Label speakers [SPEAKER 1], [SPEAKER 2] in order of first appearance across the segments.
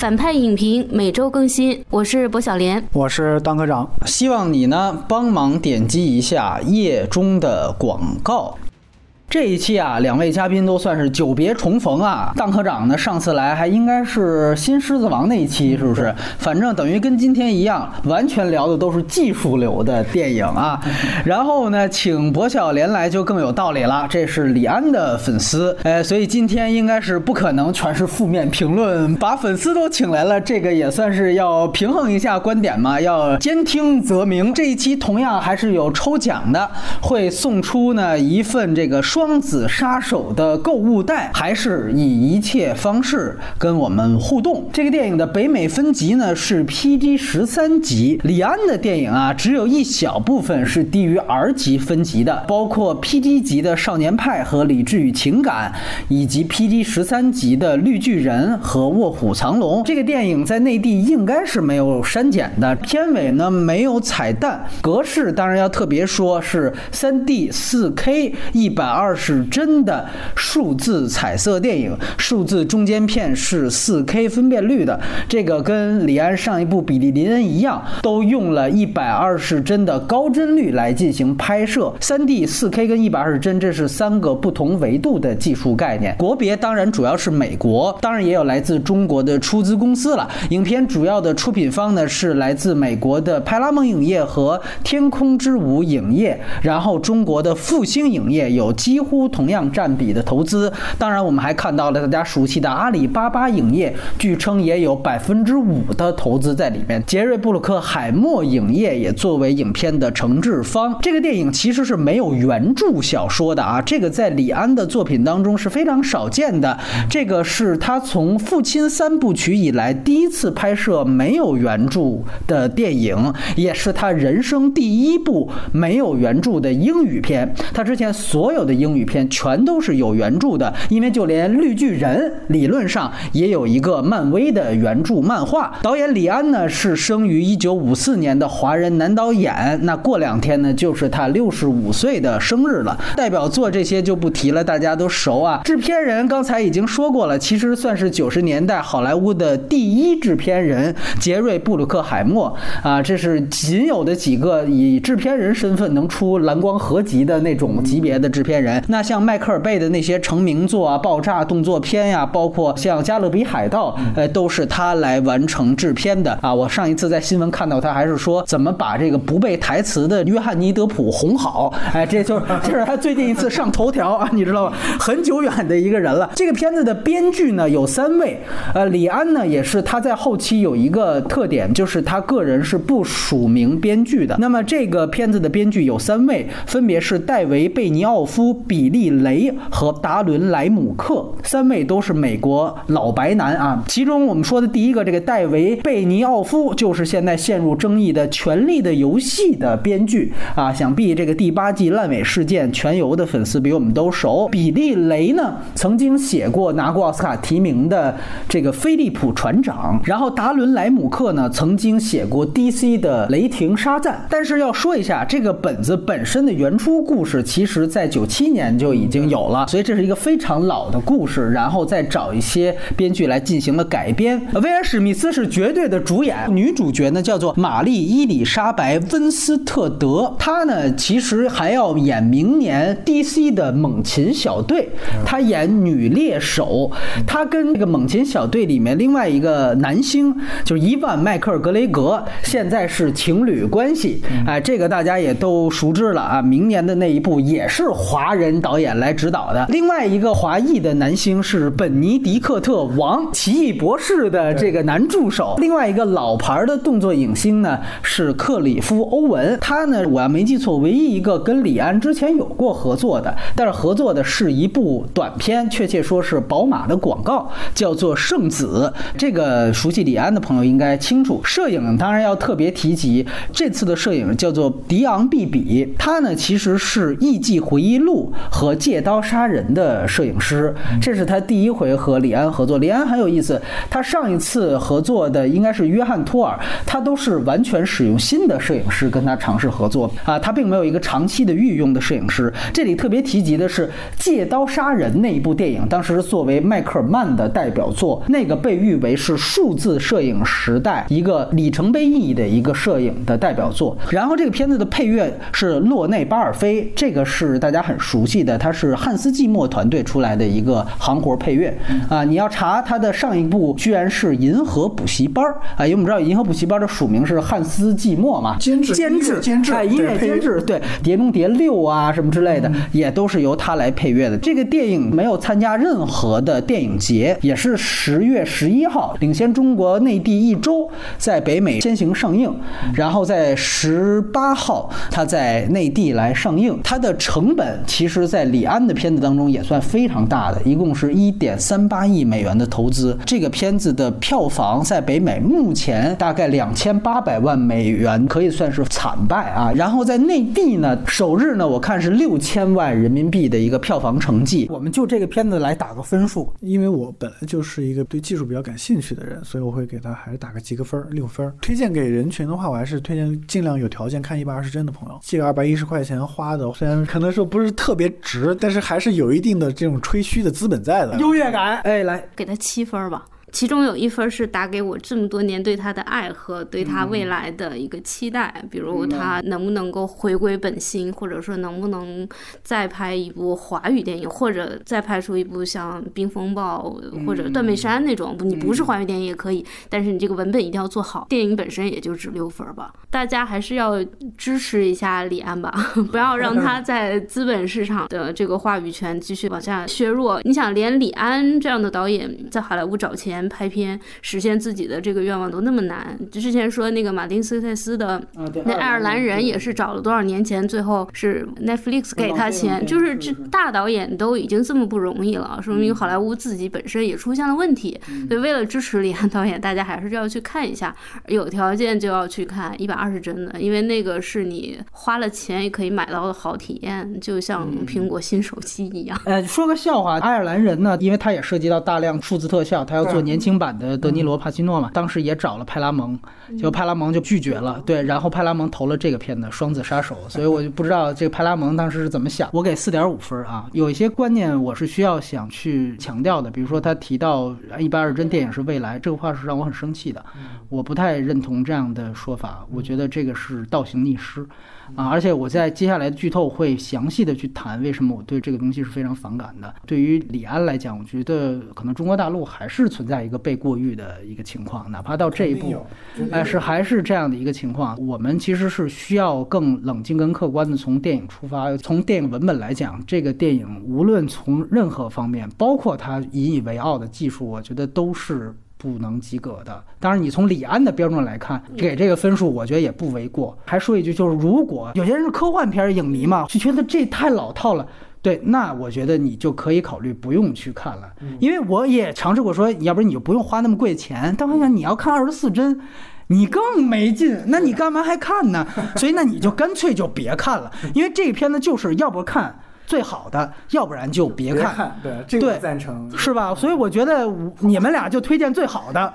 [SPEAKER 1] 反派影评每周更新，我是薄小莲，
[SPEAKER 2] 我是当科长，
[SPEAKER 3] 希望你呢帮忙点击一下页中的广告。这一期啊，两位嘉宾都算是久别重逢啊。当科长呢，上次来还应该是新狮子王那一期，是不是？反正等于跟今天一样，完全聊的都是技术流的电影啊。然后呢，请薄晓莲来就更有道理了，这是李安的粉丝，呃，所以今天应该是不可能全是负面评论，把粉丝都请来了，这个也算是要平衡一下观点嘛，要兼听则明。这一期同样还是有抽奖的，会送出呢一份这个双子杀手的购物袋，还是以一切方式跟我们互动。这个电影的北美分级呢是 PG 十三级，李安的电影啊只有一小部分是低于 R 级分级的，包括 PG 级的《少年派》和《理智与情感》，以及 PG 十三级的《绿巨人》和《卧虎藏龙》。这个电影在内地应该是没有删减的，片尾呢没有彩蛋，格式当然要特别说是 3D 4K 一百二。二是真的数字彩色电影，数字中间片是 4K 分辨率的。这个跟李安上一部《比利林恩》一样，都用了一百二十帧的高帧率来进行拍摄。3D、4K 跟一百二十帧，这是三个不同维度的技术概念。国别当然主要是美国，当然也有来自中国的出资公司了。影片主要的出品方呢是来自美国的派拉蒙影业和天空之舞影业，然后中国的复兴影业有机。几乎同样占比的投资，当然我们还看到了大家熟悉的阿里巴巴影业，据称也有百分之五的投资在里面。杰瑞布鲁克海默影业也作为影片的承制方。这个电影其实是没有原著小说的啊，这个在李安的作品当中是非常少见的。这个是他从《父亲三部曲》以来第一次拍摄没有原著的电影，也是他人生第一部没有原著的英语片。他之前所有的英英语片全都是有原著的，因为就连绿巨人理论上也有一个漫威的原著漫画。导演李安呢是生于一九五四年的华人男导演，那过两天呢就是他六十五岁的生日了。代表作这些就不提了，大家都熟啊。制片人刚才已经说过了，其实算是九十年代好莱坞的第一制片人杰瑞布鲁克海默啊，这是仅有的几个以制片人身份能出蓝光合集的那种级别的制片人。那像迈克尔贝的那些成名作啊，爆炸动作片呀，包括像《加勒比海盗》，呃，都是他来完成制片的啊。我上一次在新闻看到他还是说怎么把这个不背台词的约翰尼德普哄好，哎，这就 这是他最近一次上头条啊，你知道吗？很久远的一个人了。这个片子的编剧呢有三位，呃，李安呢也是他在后期有一个特点，就是他个人是不署名编剧的。那么这个片子的编剧有三位，分别是戴维·贝尼奥夫。比利雷和达伦莱姆克三位都是美国老白男啊。其中我们说的第一个，这个戴维贝尼奥夫就是现在陷入争议的《权力的游戏》的编剧啊。想必这个第八季烂尾事件，全游的粉丝比我们都熟。比利雷呢，曾经写过拿过奥斯卡提名的这个《菲利普船长》，然后达伦莱姆克呢，曾经写过 DC 的《雷霆沙赞》。但是要说一下，这个本子本身的原初故事，其实在九七年。年就已经有了，所以这是一个非常老的故事，然后再找一些编剧来进行了改编。威尔史密斯是绝对的主演，女主角呢叫做玛丽伊丽莎白温斯特德，她呢其实还要演明年 DC 的猛禽小队，她演女猎手，她跟这个猛禽小队里面另外一个男星就是伊万麦克尔格雷格，现在是情侣关系，哎，这个大家也都熟知了啊。明年的那一部也是华人。人导演来指导的另外一个华裔的男星是本尼迪克特王，奇异博士的这个男助手。另外一个老牌的动作影星呢是克里夫欧文，他呢我要没记错，唯一一个跟李安之前有过合作的，但是合作的是一部短片，确切说是宝马的广告，叫做《圣子》。这个熟悉李安的朋友应该清楚。摄影当然要特别提及，这次的摄影叫做迪昂·毕比，他呢其实是《艺伎回忆录》。》和《借刀杀人》的摄影师，这是他第一回和李安合作。李安很有意思，他上一次合作的应该是约翰托尔，他都是完全使用新的摄影师跟他尝试合作啊，他并没有一个长期的御用的摄影师。这里特别提及的是《借刀杀人》那一部电影，当时作为迈克尔曼的代表作，那个被誉为是数字摄影时代一个里程碑意义的一个摄影的代表作。然后这个片子的配乐是洛内巴尔菲，这个是大家很熟悉的，他是汉斯季默团队出来的一个行活配乐啊。你要查他的上一部，居然是《银河补习班》啊，因为我们知道《银河补习班》的署名是汉斯季默嘛，
[SPEAKER 2] 监制
[SPEAKER 3] 监制
[SPEAKER 2] 监制
[SPEAKER 3] 哎，音乐监制对《碟中谍六》啊什么之类的，也都是由他来配乐的。这个电影没有参加任何的电影节，也是十月十一号领先中国内地一周，在北美先行上映，然后在十八号它在内地来上映。它的成本其实，在李安的片子当中也算非常大的，一共是一点三八亿美元的投资。这个片子的票房在北美目前大概两千八百万美元，可以算是惨败啊。然后在内地呢，首日呢，我看是六千万人民币的一个票房成绩。我们就这个片子来打个分数，
[SPEAKER 2] 因为我本来就是一个对技术比较感兴趣的人，所以我会给他还是打个及格分儿，六分。推荐给人群的话，我还是推荐尽量有条件看一百二十帧的朋友。这个二百一十块钱花的，虽然可能说不是特别值，但是还是有一定的这种吹嘘的资本在的。
[SPEAKER 3] 优越感。哎，来，
[SPEAKER 1] 给他七分吧。其中有一分是打给我这么多年对他的爱和对他未来的一个期待，比如他能不能够回归本心，或者说能不能再拍一部华语电影，或者再拍出一部像《冰风暴》或者《断背山》那种，你不是华语电影也可以，但是你这个文本一定要做好。电影本身也就值六分儿吧，大家还是要支持一下李安吧，不要让他在资本市场的这个话语权继续往下削弱。你想，连李安这样的导演在好莱坞找钱。拍片实现自己的这个愿望都那么难。之前说那个马丁斯科塞斯的那爱尔兰人也是找了多少年前，最后是 Netflix 给他钱，就是这大导演都已经这么不容易了，说明好莱坞自己本身也出现了问题。所以为了支持李安导演，大家还是要去看一下，有条件就要去看一百二十帧的，因为那个是你花了钱也可以买到的好体验，就像苹果新手机一样。
[SPEAKER 3] 呃，说个笑话，爱尔兰人呢，因为他也涉及到大量数字特效，他要做年轻版的德尼罗·帕西诺嘛，当时也找了派拉蒙，结果派拉蒙就拒绝了。对，然后派拉蒙投了这个片子《双子杀手》，所以我就不知道这个派拉蒙当时是怎么想。我给四点五分啊，有一些观念我是需要想去强调的，比如说他提到一百二十帧电影是未来，这个话是让我很生气的，我不太认同这样的说法，我觉得这个是倒行逆施。啊，而且我在接下来的剧透会详细的去谈为什么我对这个东西是非常反感的。对于李安来讲，我觉得可能中国大陆还是存在一个被过誉的一个情况，哪怕到这一步，哎，是还是这样的一个情况。我们其实是需要更冷静、跟客观的从电影出发，从电影文本来讲，这个电影无论从任何方面，包括它引以为傲的技术，我觉得都是。不能及格的。当然，你从李安的标准来看，给这个分数，我觉得也不为过。还说一句，就是如果有些人是科幻片影迷嘛，就觉得这太老套了，对，那我觉得你就可以考虑不用去看了。因为我也尝试过说，要不然你就不用花那么贵钱。但我想你要看二十四帧，你更没劲，那你干嘛还看呢？所以那你就干脆就别看了，因为这个片子就是要不看。最好的，要不然就别看。
[SPEAKER 2] 对，这个赞成，
[SPEAKER 3] 是吧？所以我觉得你们俩就推荐最好的，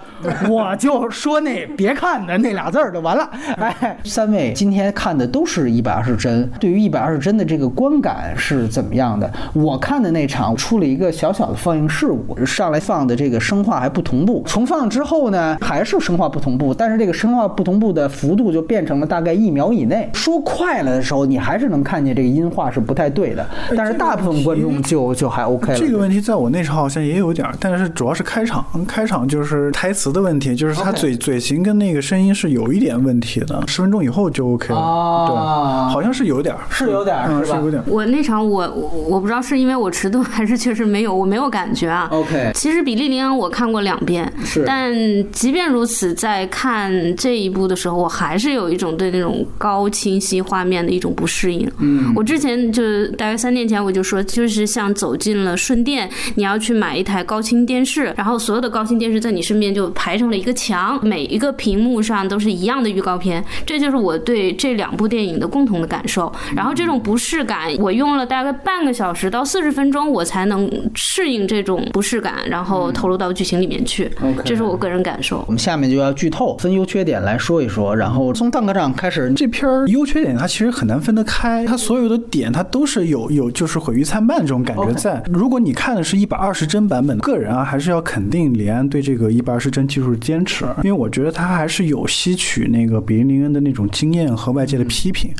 [SPEAKER 3] 我就说那别看的那俩字儿就完了。哎，三位今天看的都是一百二十帧，对于一百二十帧的这个观感是怎么样的？我看的那场出了一个小小的放映事故，上来放的这个声画还不同步，重放之后呢，还是声画不同步，但是这个声画不同步的幅度就变成了大概一秒以内。说快了的时候，你还是能看见这个音画是不太对的。但是大部分观众就就还 OK 了。
[SPEAKER 2] 这个问题在我那场好像也有点，但是主要是开场，开场就是台词的问题，就是他嘴嘴型跟那个声音是有一点问题的。十分钟以后就 OK 了，对，好像是有点，
[SPEAKER 3] 是有点，
[SPEAKER 2] 是有点。
[SPEAKER 1] 我那场我我不知道是因为我迟钝还是确实没有，我没有感觉啊。
[SPEAKER 3] OK，
[SPEAKER 1] 其实《比利林恩》我看过两遍，
[SPEAKER 3] 是，
[SPEAKER 1] 但即便如此，在看这一部的时候，我还是有一种对那种高清晰画面的一种不适应。
[SPEAKER 3] 嗯，
[SPEAKER 1] 我之前就大约三年。前我就说，就是像走进了顺电，你要去买一台高清电视，然后所有的高清电视在你身边就排成了一个墙，每一个屏幕上都是一样的预告片，这就是我对这两部电影的共同的感受。然后这种不适感，我用了大概半个小时到四十分钟，我才能适应这种不适感，然后投入到剧情里面去。这是我个人感受。
[SPEAKER 3] 我们下面就要剧透，分优缺点来说一说，然后从蛋壳长开始。
[SPEAKER 2] 这片儿优缺点它其实很难分得开，它所有的点它都是有有就是毁誉参半这种感觉在。如果你看的是一百二十帧版本，个人啊还是要肯定李安对这个一百二十帧技术的坚持，因为我觉得他还是有吸取那个比利林恩的那种经验和外界的批评，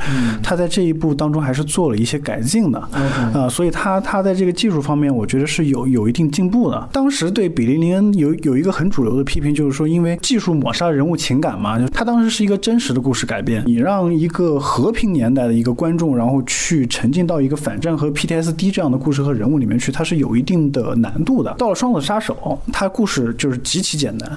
[SPEAKER 2] 他在这一步当中还是做了一些改进的，啊，所以他他在这个技术方面，我觉得是有有一定进步的。当时对比利林恩有有一个很主流的批评，就是说因为技术抹杀人物情感嘛，就他当时是一个真实的故事改编，你让一个和平年代的一个观众，然后去沉浸到一个反战和 PTSD 这样的故事和人物里面去，它是有一定的难度的。到了《双子杀手》，它故事就是极其简单，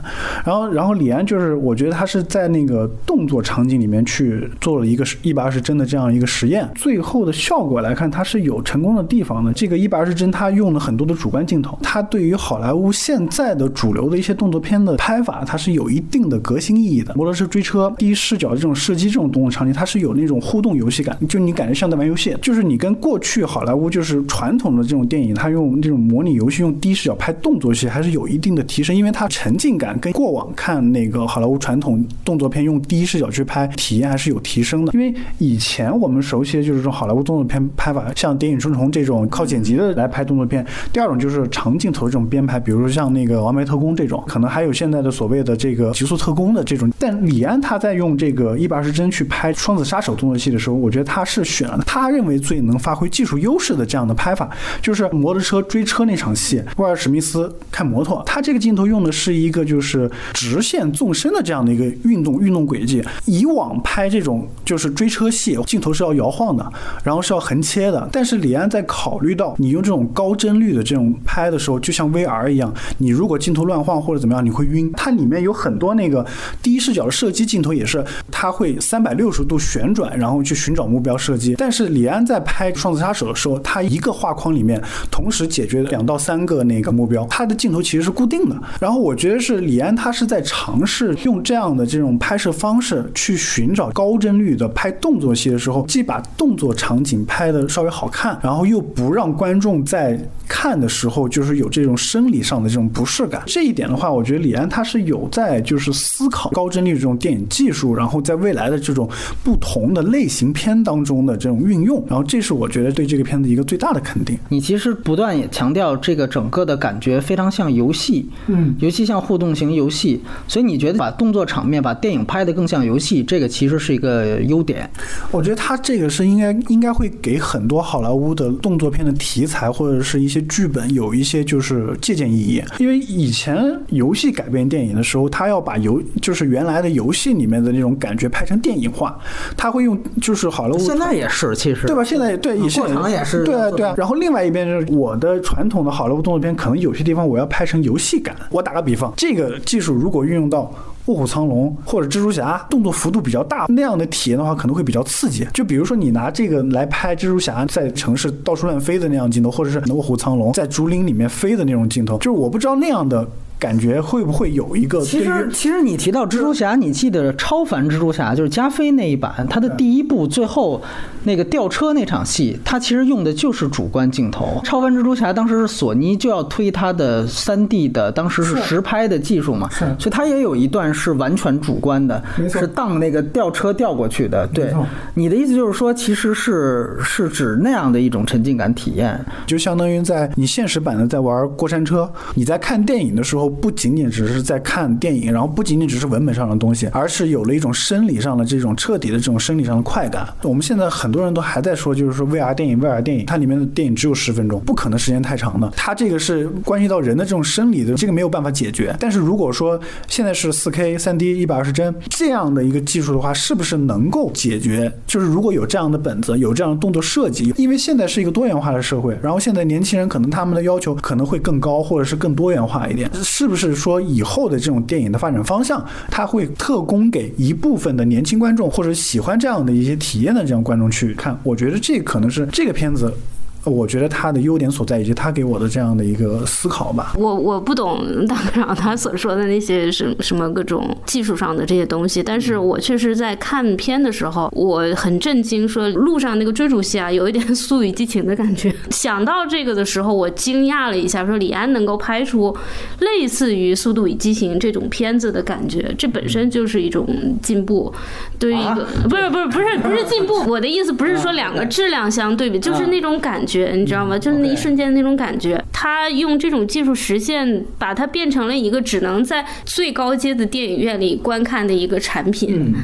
[SPEAKER 2] 然后然后李安就是我觉得他是在那个动作场景里面去做了一个一百二十帧的这样一个实验，最后的效果来看，它是有成功的地方的。这个一百二十帧，它用了很多的主观镜头，它对于好莱坞现在的主流的一些动作片的拍法，它是有一定的革新意义的。摩托车追车、第一视角这种射击这种动作场景，它是有那种互动游戏感，就你感觉像在玩游戏，就是你跟过去去好莱坞就是传统的这种电影，它用这种模拟游戏、用第一视角拍动作戏，还是有一定的提升，因为它沉浸感跟过往看那个好莱坞传统动作片用第一视角去拍体验还是有提升的。因为以前我们熟悉的就是这种好莱坞动作片拍法，像《谍影重重》这种靠剪辑的来拍动作片。第二种就是长镜头这种编排，比如说像那个《完美特工》这种，可能还有现在的所谓的这个极速特工的这种。但李安他在用这个一百二十帧去拍《双子杀手》动作戏的时候，我觉得他是选了他认为最能发挥技术出优势的这样的拍法，就是摩托车追车那场戏，威尔史密斯开摩托，他这个镜头用的是一个就是直线纵深的这样的一个运动运动轨迹。以往拍这种就是追车戏，镜头是要摇晃的，然后是要横切的。但是李安在考虑到你用这种高帧率的这种拍的时候，就像 VR 一样，你如果镜头乱晃或者怎么样，你会晕。它里面有很多那个第一视角的射击镜头，也是它会三百六十度旋转，然后去寻找目标射击。但是李安在拍《双子杀手》的时候，他一个画框里面同时解决两到三个那个目标，他的镜头其实是固定的。然后我觉得是李安他是在尝试用这样的这种拍摄方式去寻找高帧率的拍动作戏的时候，既把动作场景拍的稍微好看，然后又不让观众在看的时候就是有这种生理上的这种不适感。这一点的话，我觉得李安他是有在就是思考高帧率这种电影技术，然后在未来的这种不同的类型片当中的这种运用，然后这是我觉得对这个片子一个最大的肯定。
[SPEAKER 3] 你其实不断也强调这个整个的感觉非常像游戏，
[SPEAKER 2] 嗯，
[SPEAKER 3] 尤其像互动型游戏，所以你觉得把动作场面、把电影拍得更像游戏，这个其实是一个优点。
[SPEAKER 2] 我觉得他这个是应该应该会给很多好莱坞的动作片的题材或者是一些剧本有一些就是借鉴意义，因为以前游戏改编电影的时候，他要把游就是原来的游戏里面的那种感觉拍成电影化，他会用就是好莱坞
[SPEAKER 3] 现在也是，其实
[SPEAKER 2] 对吧？现在对，以
[SPEAKER 3] 过场也是
[SPEAKER 2] 对啊对啊。然后另外一边就是我的传统的好莱坞动作片，可能有些地方我要拍成游戏感。我打个比方，这个技术如果运用到。卧虎藏龙或者蜘蛛侠动作幅度比较大那样的体验的话，可能会比较刺激。就比如说你拿这个来拍蜘蛛侠在城市到处乱飞的那样镜头，或者是卧虎藏龙在竹林里面飞的那种镜头，就是我不知道那样的。感觉会不会有一个？
[SPEAKER 3] 其实，其实你提到蜘蛛侠，你记得超凡蜘蛛侠就是加菲那一版，它的第一部最后那个吊车那场戏，它其实用的就是主观镜头。超凡蜘蛛侠当时是索尼就要推它的三 D 的，当时是实拍的技术嘛，
[SPEAKER 2] 是，
[SPEAKER 3] 所以它也有一段是完全主观的，是当那个吊车吊过去的。对，你的意思就是说，其实是是指那样的一种沉浸感体验，
[SPEAKER 2] 就相当于在你现实版的在玩过山车，你在看电影的时候。不仅仅只是在看电影，然后不仅仅只是文本上的东西，而是有了一种生理上的这种彻底的这种生理上的快感。我们现在很多人都还在说，就是说 VR 电影，VR 电影，它里面的电影只有十分钟，不可能时间太长的。它这个是关系到人的这种生理的，这个没有办法解决。但是如果说现在是 4K 3D 一百二十帧这样的一个技术的话，是不是能够解决？就是如果有这样的本子，有这样的动作设计，因为现在是一个多元化的社会，然后现在年轻人可能他们的要求可能会更高，或者是更多元化一点，是。不是说以后的这种电影的发展方向，它会特供给一部分的年轻观众，或者喜欢这样的一些体验的这样观众去看？我觉得这可能是这个片子。我觉得他的优点所在，以及他给我的这样的一个思考吧。
[SPEAKER 1] 我我不懂大科长他所说的那些什什么各种技术上的这些东西，但是我确实在看片的时候，我很震惊，说路上那个追逐戏啊，有一点《速度与激情》的感觉。想到这个的时候，我惊讶了一下，说李安能够拍出类似于《速度与激情》这种片子的感觉，这本身就是一种进步。对于一个不是不是不是不是进步，我的意思不是说两个质量相对比，就是那种感觉，你知道吗？就是那一瞬间那种感觉。他用这种技术实现，把它变成了一个只能在最高阶的电影院里观看的一个产品。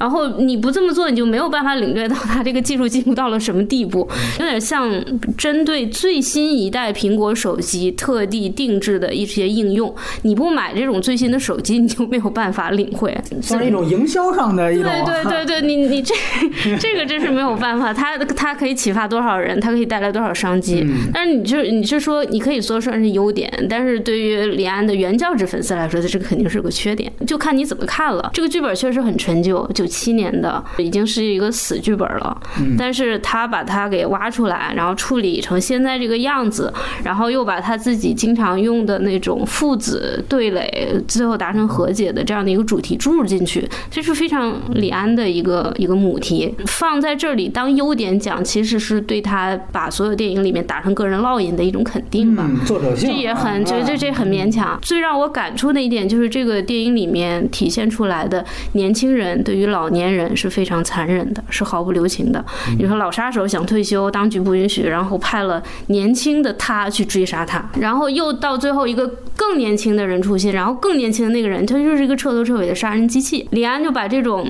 [SPEAKER 1] 然后你不这么做，你就没有办法领略到它这个技术进步到了什么地步。有点像针对最新一代苹果手机特地定制的一些应用。你不买这种最新的手机，你就没有办法领会。
[SPEAKER 3] 算是一种营销上的一种。
[SPEAKER 1] 对对对对，你你这 这个真是没有办法。它它可以启发多少人？它可以带来多少商机？但是你就你是说，你可以说算是优点，但是对于李安的原教旨粉丝来说，这个肯定是个缺点。就看你怎么看了。这个剧本确实很陈旧，九七年的已经是一个死剧本了。但是他把它给挖出来，然后处理成现在这个样子，然后又把他自己经常用的那种父子对垒，最后达成和解的这样的一个主题注入进去，这是非常李安的一个一个母题。放在这里当优点讲，其实是对他把所有电影里面打上个人烙印的一种肯定吧。
[SPEAKER 3] 作者性
[SPEAKER 1] 这也很这这这很勉强。最让我感触的一点就是这个电影里面体现出来的年轻人对于老年人是非常残忍的，是毫不留情的。你说老杀手想退休，当局不允许，然后派了年轻的他去追杀他，然后又到最后一个更年轻的人出现，然后更年轻的那个人他就是一个彻头彻尾的杀人机器。李安就把这种。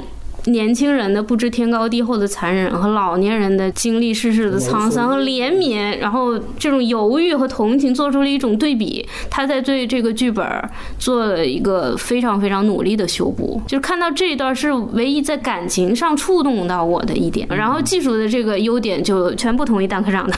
[SPEAKER 1] 年轻人的不知天高地厚的残忍和老年人的经历世事的沧桑和怜悯，然后这种犹豫和同情做出了一种对比。他在对这个剧本做了一个非常非常努力的修补，就是看到这一段是唯一在感情上触动到我的一点。然后技术的这个优点就全部同意 蛋科长的。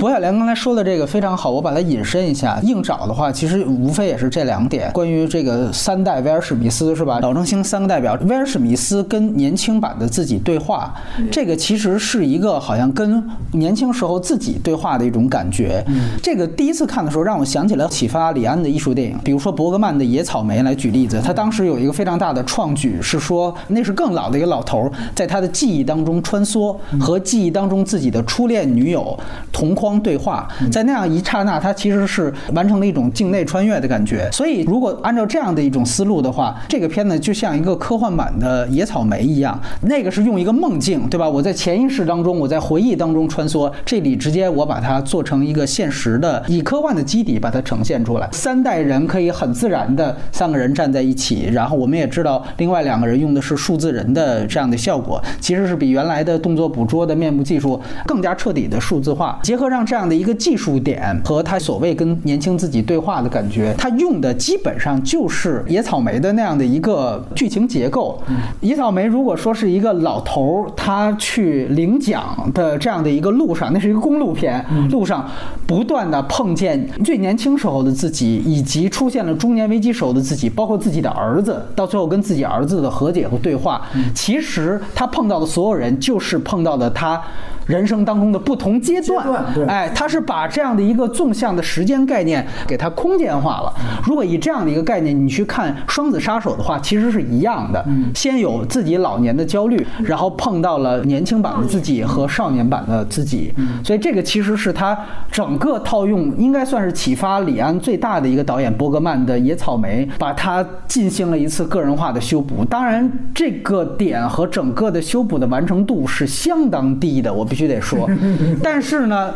[SPEAKER 3] 博小莲刚才说的这个非常好，我把它引申一下。硬找的话，其实无非也是这两点。关于这个三代威尔史密斯是吧？老中青三个代表。威尔史密斯跟年轻版的自己对话，这个其实是一个好像跟年轻时候自己对话的一种感觉。这个第一次看的时候，让我想起了启发李安的艺术电影，比如说伯格曼的《野草莓》来举例子。他当时有一个非常大的创举，是说那是更老的一个老头在他的记忆当中穿梭，和记忆当中自己的初恋女友同框对话，在那样一刹那，他其实是完成了一种境内穿越的感觉。所以，如果按照这样的一种思路的话，这个片子就像一个科幻版的野草莓一样，那个是用一个梦境，对吧？我在潜意识当中，我在回忆当中穿梭，这里直接我把它做成一个现实的，以科幻的基底把它呈现出来。三代人可以很自然的三个人站在一起，然后我们也知道另外两个人用的是数字人的这样的效果，其实是比原来的动作捕捉的面部技术更加彻底的数字化，结合上这样的一个技术点和他所谓跟年轻自己对话的感觉，他用的基本上就是野草莓的那样的一个剧情结构。野草梅如果说是一个老头儿，他去领奖的这样的一个路上，那是一个公路片，路上不断的碰见最年轻时候的自己，以及出现了中年危机时候的自己，包括自己的儿子，到最后跟自己儿子的和解和对话。其实他碰到的所有人，就是碰到的他人生当中的不同阶段。哎，他是把这样的一个纵向的时间概念给它空间化了。如果以这样的一个概念，你去看《双子杀手》的话，其实是一样的。先有自己老年的焦虑，然后碰到了年轻版的自己和少年版的自己，所以这个其实是他整个套用，应该算是启发李安最大的一个导演伯格曼的《野草莓》，把它进行了一次个人化的修补。当然，这个点和整个的修补的完成度是相当低的，我必须得说。但是呢，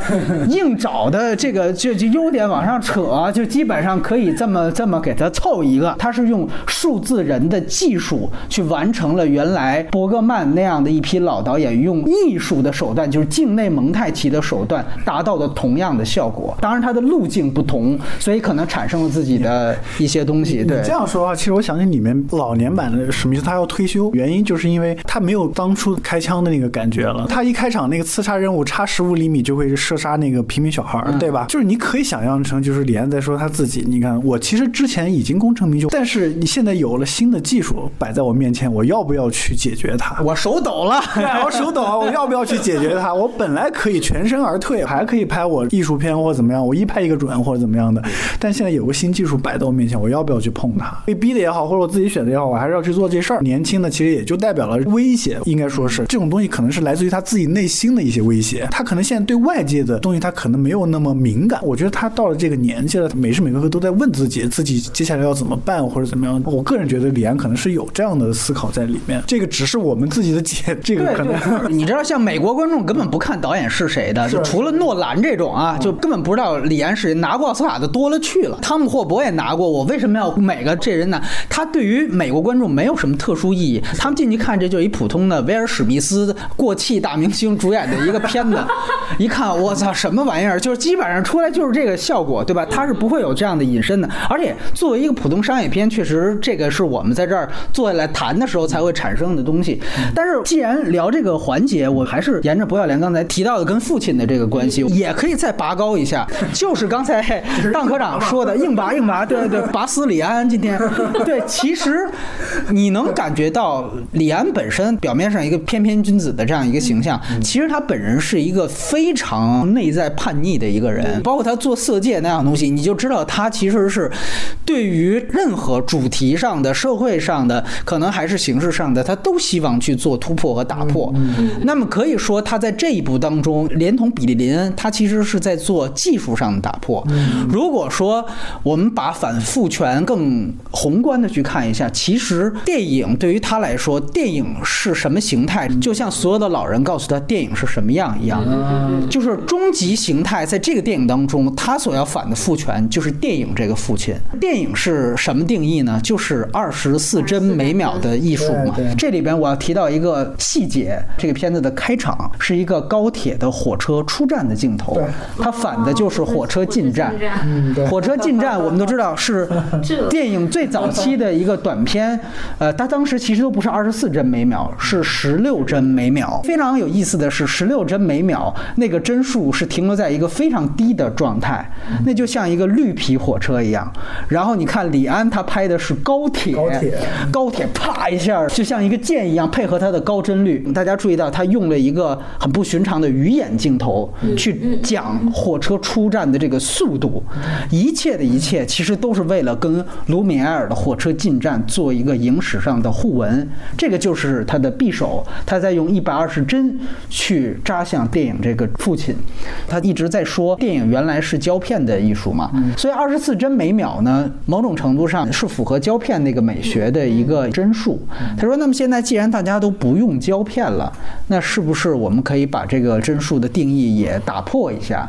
[SPEAKER 3] 硬找的这个就就优点往上扯，就基本上可以这么这么给它凑一个，它是用数字人的技术去完成了原来伯格曼那样的一批老导演用艺术的手段，就是境内蒙太奇的手段达到的同样的效果。当然，它的路径不同，所以可能产生了自己的一些东西。对，
[SPEAKER 2] 这样说的话，其实我想起里面老年版的史密斯他要退休，原因就是因为他没有当初开枪的那个感觉了。他一开场那个刺杀任务，差十五厘米就会射杀那个平民小孩，对吧？就是你可以想象成，就是李安在说他自己。你看，我其实之前已经功成名就，但是你现在有了新的技术摆在我面前，我要不要去解决它？
[SPEAKER 3] 我手抖了，
[SPEAKER 2] 我手抖啊！我要不要去解决它？我本来可以全身而退，还可以拍我艺术片或者怎么样，我一拍一个准或者怎么样的。但现在有个新技术摆在我面前，我要不要去碰它？被逼的也好，或者我自己选的也好，我还是要去做这事儿。年轻的其实也就代表了威胁，应该说是这种东西可能是来自于他自己内心的一些威胁。他可能现在对外界的东西他可能没有那么敏感。我觉得他到了这个年纪了，每时每刻都在问自己，自己接下来要怎么办或者怎么样。我个人觉得李安可能是有这样的思考在里面。这个只是我们自己的解，这个可能
[SPEAKER 3] 你知道，像美国观众根本不看导演是谁的，就除了诺兰这种啊，就根本不知道李安是谁。拿过奥斯卡的多了去了，汤姆霍伯也拿过。我为什么要每个这人呢？他对于美国观众没有什么特殊意义。他们进去看，这就是一普通的威尔史密斯过气大明星主演的一个片子。一看，我操，什么玩意儿？就是基本上出来就是这个效果，对吧？它是不会有这样的隐身的。而且作为一个普通商业片，确实这个是我们在这儿坐下来谈的时候才会产生的东西。但是既然聊这个环节，我还是沿着博小莲刚才提到的跟父亲的这个关系，也可以再拔高一下。就是刚才 当科长说的，硬拔硬拔，对对对，拔死李安。今天，对，其实你能感觉到李安本身表面上一个翩翩君子的这样一个形象，其实他本人是一个非常内在叛逆的一个人。包括他做《色戒》那样东西，你就知道他其实是对于任何主题上的、社会上的，可能还是形式上的，他都希望去做突破和打破。那么可以说，他在这一步当中，连同比利林恩，他其实是在做技术上的打破。如果说我们把反复权更宏观的去看一下，其实电影对于他来说，电影是什么形态，就像所有的老人告诉他电影是什么样一样，就是终极形态。在这个电影当中，他所要反的父权就是电影这个父亲。电影是什么定义呢？就是二十四帧每秒的艺术嘛。这里边我要提到一个细节，这个片子的开场是一个高铁的火车出站的镜头，它反的就是火车进站。火车进站，我们都知道是电影最早期的一个短片，呃，它当时其实都不是二十四帧每秒，是十六帧每秒。非常有意思的是，十六帧每秒那个帧数是停留在一个非常低的状态，那就像一个绿皮火车一样。然后你看李安他拍的是高铁，
[SPEAKER 2] 高铁，
[SPEAKER 3] 高铁啪一下就像一个箭一样，配合他的高帧率。大家注意到他用了一个很不寻常的鱼眼镜头去讲火车出站的这个速度，一切的一切其实都是为了跟卢米埃尔的火车进站做一个影史上的互文。这个就是他的匕首，他在用一百二十帧去扎向电影这个父亲。他一直在说电影原来是胶片的艺术嘛，所以二十四帧每秒呢，某种程度上是符合胶片那个美学的一个帧数。他说，那么现在既然大家都不用胶片了，那是不是我们可以把这个帧数的定义也打破一下？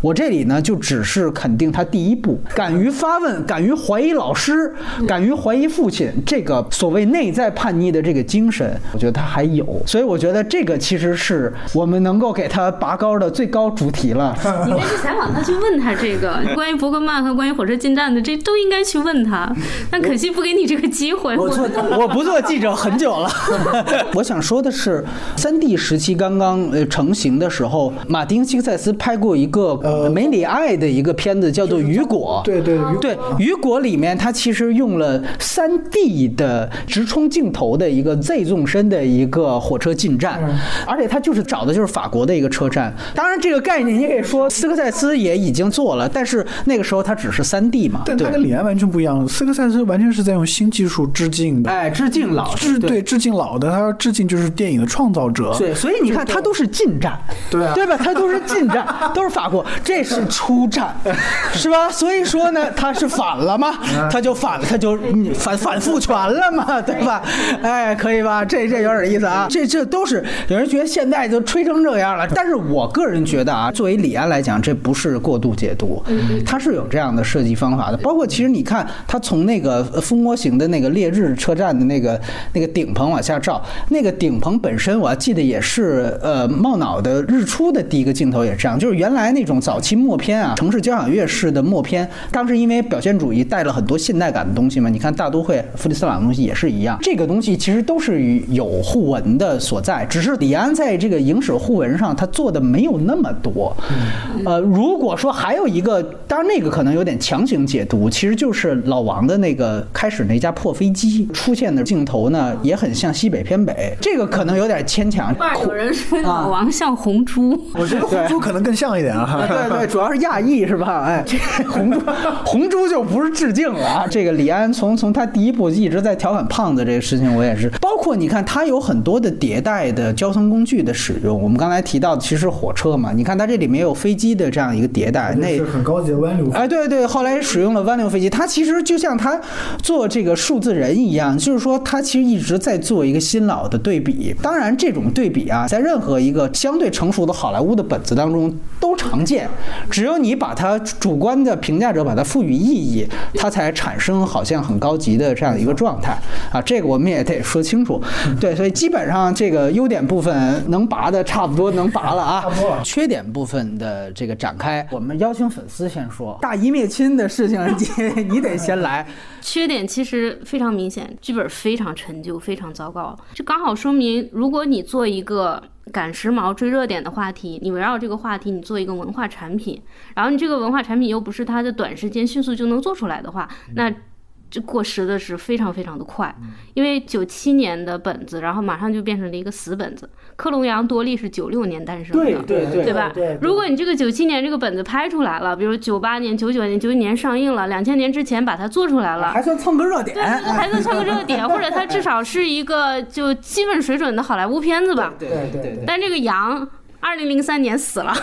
[SPEAKER 3] 我这里呢就只是肯定他第一步，敢于发问，敢于怀疑老师，敢于怀疑父亲，这个所谓内在叛逆的这个精神，我觉得他还有。所以我觉得这个其实是 我们能够给他拔高的最高主题了。
[SPEAKER 1] 你应该去采访他，去问他这个 关于伯格曼和关于火车进站的，这都应该去问他。但可惜不给你这个机会。
[SPEAKER 3] 我做我不做记者很久了。我想说的是，三 D 时期刚刚呃成型的时候，马丁·西克塞斯拍过一个呃梅里爱的一个片子，叫做《雨果》。
[SPEAKER 2] 对对
[SPEAKER 3] 对，《雨果》里面他其实用了三 D 的直冲镜头的一个 Z 纵深的一个火车进站，而且他就是找的就是法国的一个车站。当然，这个概念你可以说斯科塞斯也已经做了，但是那个时候他只是三 D 嘛。
[SPEAKER 2] 但他跟李安完全不一样，斯科塞斯完全是在用新技术致敬的。
[SPEAKER 3] 哎，致敬老
[SPEAKER 2] 致对致敬老的，他要致敬就是电影的创造者。
[SPEAKER 3] 对，所以你看他都是近战，
[SPEAKER 2] 对啊，
[SPEAKER 3] 对吧？他都是近战，都是法国，这是出战，是吧？所以说呢，他是反了吗？他就反了，他就反反复权了嘛，对吧？哎，可以吧？这这有点意思啊。这这都是有人觉得现在都吹成这样了，但是我个人觉得啊，作为李安来讲，这不是过度解读，他是有这样的设计方法的。包括其实你看，他从那个蜂窝型的那个烈日车站的那个那个顶棚往下照，那个顶棚本身我记得也是呃冒脑的日出的第一个镜头也是这样，就是原来那种早期默片啊，城市交响乐式的默片，当时因为表现主义带了很多现代感的东西嘛，你看大都会弗里斯朗的东西也是一样，这个东西其实都是有互文的所在，只是李安在这个影史互文上他做的没有那么多。呃，如果说还有一个，当然那个可能有点强行解读，其实就是老王的那个开始那架破飞机出现。的镜头呢，也很像西北偏北，这个可能有点牵强。
[SPEAKER 1] 外有人说老王像红猪，
[SPEAKER 2] 我觉得红猪可能更像一点啊。
[SPEAKER 3] 对对，主要是亚裔是吧？哎，这 红猪红猪就不是致敬了啊。这个李安从从他第一部一直在调侃胖子这个事情，我也是。包括你看，他有很多的迭代的交通工具的使用。我们刚才提到的其实是火车嘛，你看它这里面有飞机的这样一个迭代，那
[SPEAKER 2] 是很高级的湾流。
[SPEAKER 3] 哎，对对，后来使用了湾流飞机，它其实就像它做这个数字人一样，就是说它其实一直在做一个新老的对比。当然，这种对比啊，在任何一个相对成熟的好莱坞的本子当中都常见。只有你把它主观的评价者把它赋予意义，它才产生好像很高级的这样一个状态啊。这个我们也得说清楚。对，所以基本上这个优点部分能拔的差不多能拔了啊。缺点部分的这个展开，我们邀请粉丝先说。大义灭亲的事情，你你得先来。
[SPEAKER 1] 缺点其实非常明显，剧本非常陈旧，非常糟糕。这刚好说明，如果你做一个赶时髦、追热点的话题，你围绕这个话题，你做一个文化产品，然后你这个文化产品又不是它的短时间迅速就能做出来的话，那。这过时的是非常非常的快，因为九七年的本子，然后马上就变成了一个死本子。克隆羊多利是九六年诞生的，
[SPEAKER 3] 对对对，
[SPEAKER 1] 对吧？如果你这个九七年这个本子拍出来了，比如九八年、九九年、九一年上映了，两千年之前把它做出来了，
[SPEAKER 3] 还算蹭个热点，对
[SPEAKER 1] 还算蹭个热点，或者它至少是一个就基本水准的好莱坞片子吧。
[SPEAKER 3] 对对对。
[SPEAKER 1] 但这个羊。二零零三年死了，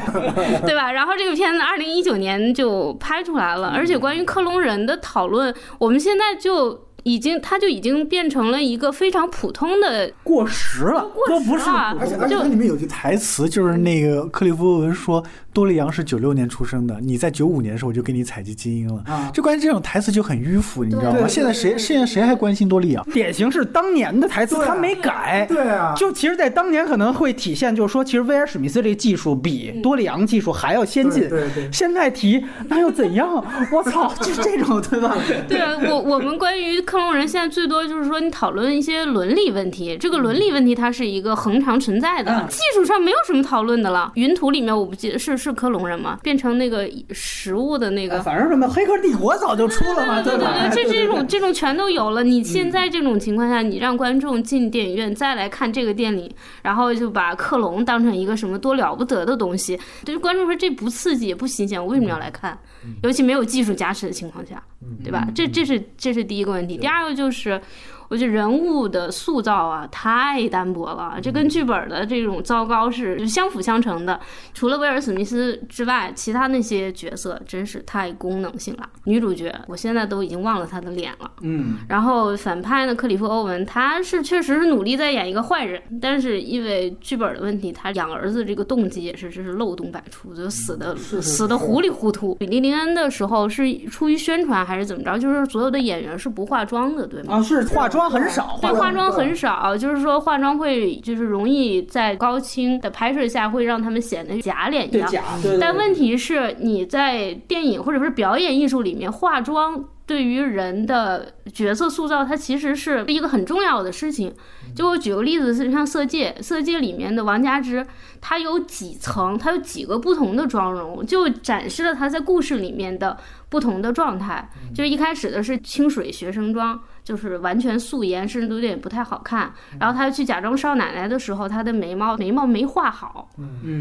[SPEAKER 1] 对吧？然后这个片子二零一九年就拍出来了，而且关于克隆人的讨论，我们现在就已经，它就已经变成了一个非常普通的
[SPEAKER 3] 过时了，
[SPEAKER 1] 过时了。
[SPEAKER 2] 而且而且它里面有句台词，就是那个克利夫文说。多利扬是九六年出生的，你在九五年的时候我就给你采集基因了。啊，就关于这种台词就很迂腐，你知道吗？现在谁现在谁还关心多利杨？
[SPEAKER 3] 典型是当年的台词，他没改。
[SPEAKER 2] 对啊，
[SPEAKER 3] 就其实，在当年可能会体现，就是说，其实威尔史密斯这个技术比多利昂技术还要先进。
[SPEAKER 2] 对对。
[SPEAKER 3] 现在提那又怎样？我操，就这种对吧？
[SPEAKER 1] 对啊，我 我们关于克隆人现在最多就是说，你讨论一些伦理问题。这个伦理问题它是一个恒常存在的，技术上没有什么讨论的了。云图里面我不记得是是克隆人吗？变成那个食物的那个，
[SPEAKER 3] 反正什么《黑客帝国》早就出了嘛，
[SPEAKER 1] 对
[SPEAKER 3] 对
[SPEAKER 1] 对，这这种这种全都有了。你现在这种情况下，你让观众进电影院再来看这个电影，然后就把克隆当成一个什么多了不得的东西，对观众说这不刺激也不新鲜，我为什么要来看？尤其没有技术加持的情况下，对吧？这这是这是第一个问题。第二个就是。我觉得人物的塑造啊太单薄了，这跟剧本的这种糟糕是相辅相成的。除了威尔史密斯之外，其他那些角色真是太功能性了。女主角我现在都已经忘了她的脸了。
[SPEAKER 3] 嗯。
[SPEAKER 1] 然后反派呢，克里夫·欧文，他是确实是努力在演一个坏人，但是因为剧本的问题，他养儿子这个动机也是真是漏洞百出，就死的死的糊里糊涂。比利·林恩的时候是出于宣传还是怎么着？就是所有的演员是不化妆的，对吗？
[SPEAKER 3] 啊，是化妆。妆很少，
[SPEAKER 1] 对，化妆很少，就是说化妆会就是容易在高清的拍摄下会让他们显得假脸一样。
[SPEAKER 3] 假。
[SPEAKER 1] 但问题是，你在电影或者是表演艺术里面化妆。对于人的角色塑造，它其实是一个很重要的事情。就我举个例子，是像《色戒》，《色戒》里面的王佳芝，她有几层，她有几个不同的妆容，就展示了她在故事里面的不同的状态。就是一开始的是清水学生妆，就是完全素颜，甚至都有点不太好看。然后她去假装少奶奶的时候，她的眉毛眉毛没画好，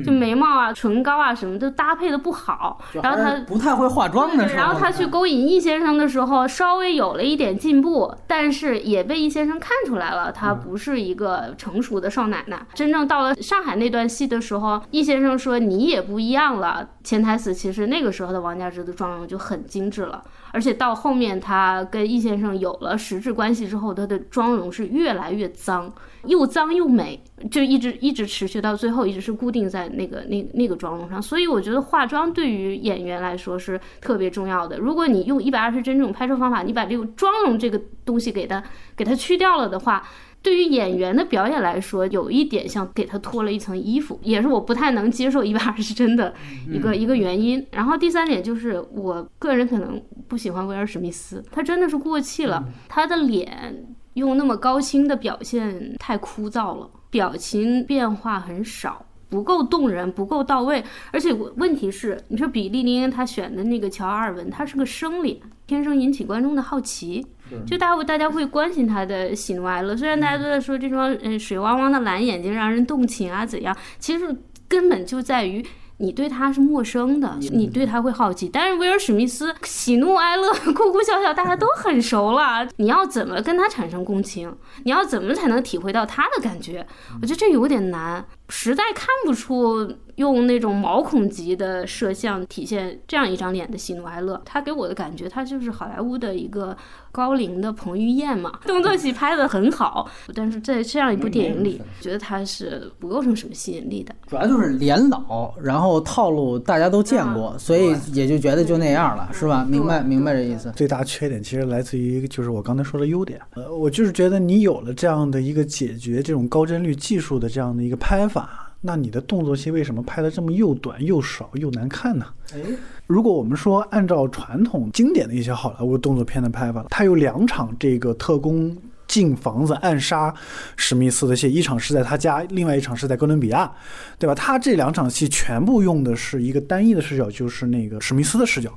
[SPEAKER 1] 就眉毛啊、唇膏啊什么都搭配的不好。然后她
[SPEAKER 3] 不太会化妆的
[SPEAKER 1] 时候，然后她去勾引易先生的时候。时候稍微有了一点进步，但是也被易先生看出来了，她不是一个成熟的少奶奶。真正到了上海那段戏的时候，易先生说你也不一样了。潜台词其实那个时候的王佳芝的妆容就很精致了，而且到后面她跟易先生有了实质关系之后，她的妆容是越来越脏，又脏又美，就一直一直持续到最后，一直是固定在那个那那个妆容上。所以我觉得化妆对于演员来说是特别重要的。如果你用一百二十帧这种拍摄方法，你把这个妆容这个东西给它给它去掉了的话，对于演员的表演来说，有一点像给他脱了一层衣服，也是我不太能接受一百二十帧的一个一个原因。然后第三点就是，我个人可能不喜欢威尔史密斯，他真的是过气了，他的脸用那么高清的表现太枯燥了，表情变化很少。不够动人，不够到位，而且问题是，你说比利林恩他选的那个乔阿尔文，他是个生脸，天生引起观众的好奇。就大家大家会关心他的喜怒哀乐。虽然大家都在说这双嗯水汪汪的蓝眼睛让人动情啊怎样，其实根本就在于。你对他是陌生的，你对他会好奇。但是威尔史密斯喜怒哀乐、哭哭笑笑，大家都很熟了。你要怎么跟他产生共情？你要怎么才能体会到他的感觉？我觉得这有点难，实在看不出。用那种毛孔级的摄像体现这样一张脸的喜怒哀乐，他给我的感觉，他就是好莱坞的一个高龄的彭于晏嘛，动作戏拍的很好，但是在这样一部电影里，觉得他是不构成什么吸引力的。
[SPEAKER 3] 主要就是脸老，然后套路大家都见过，所以也就觉得就那样了，是吧？明白明白这意思。
[SPEAKER 2] 最大缺点其实来自于就是我刚才说的优点，呃，我就是觉得你有了这样的一个解决这种高帧率技术的这样的一个拍法。那你的动作戏为什么拍的这么又短又少又难看呢？哎，如果我们说按照传统经典的一些好莱坞动作片的拍法，它有两场这个特工进房子暗杀史密斯的戏，一场是在他家，另外一场是在哥伦比亚，对吧？他这两场戏全部用的是一个单一的视角，就是那个史密斯的视角。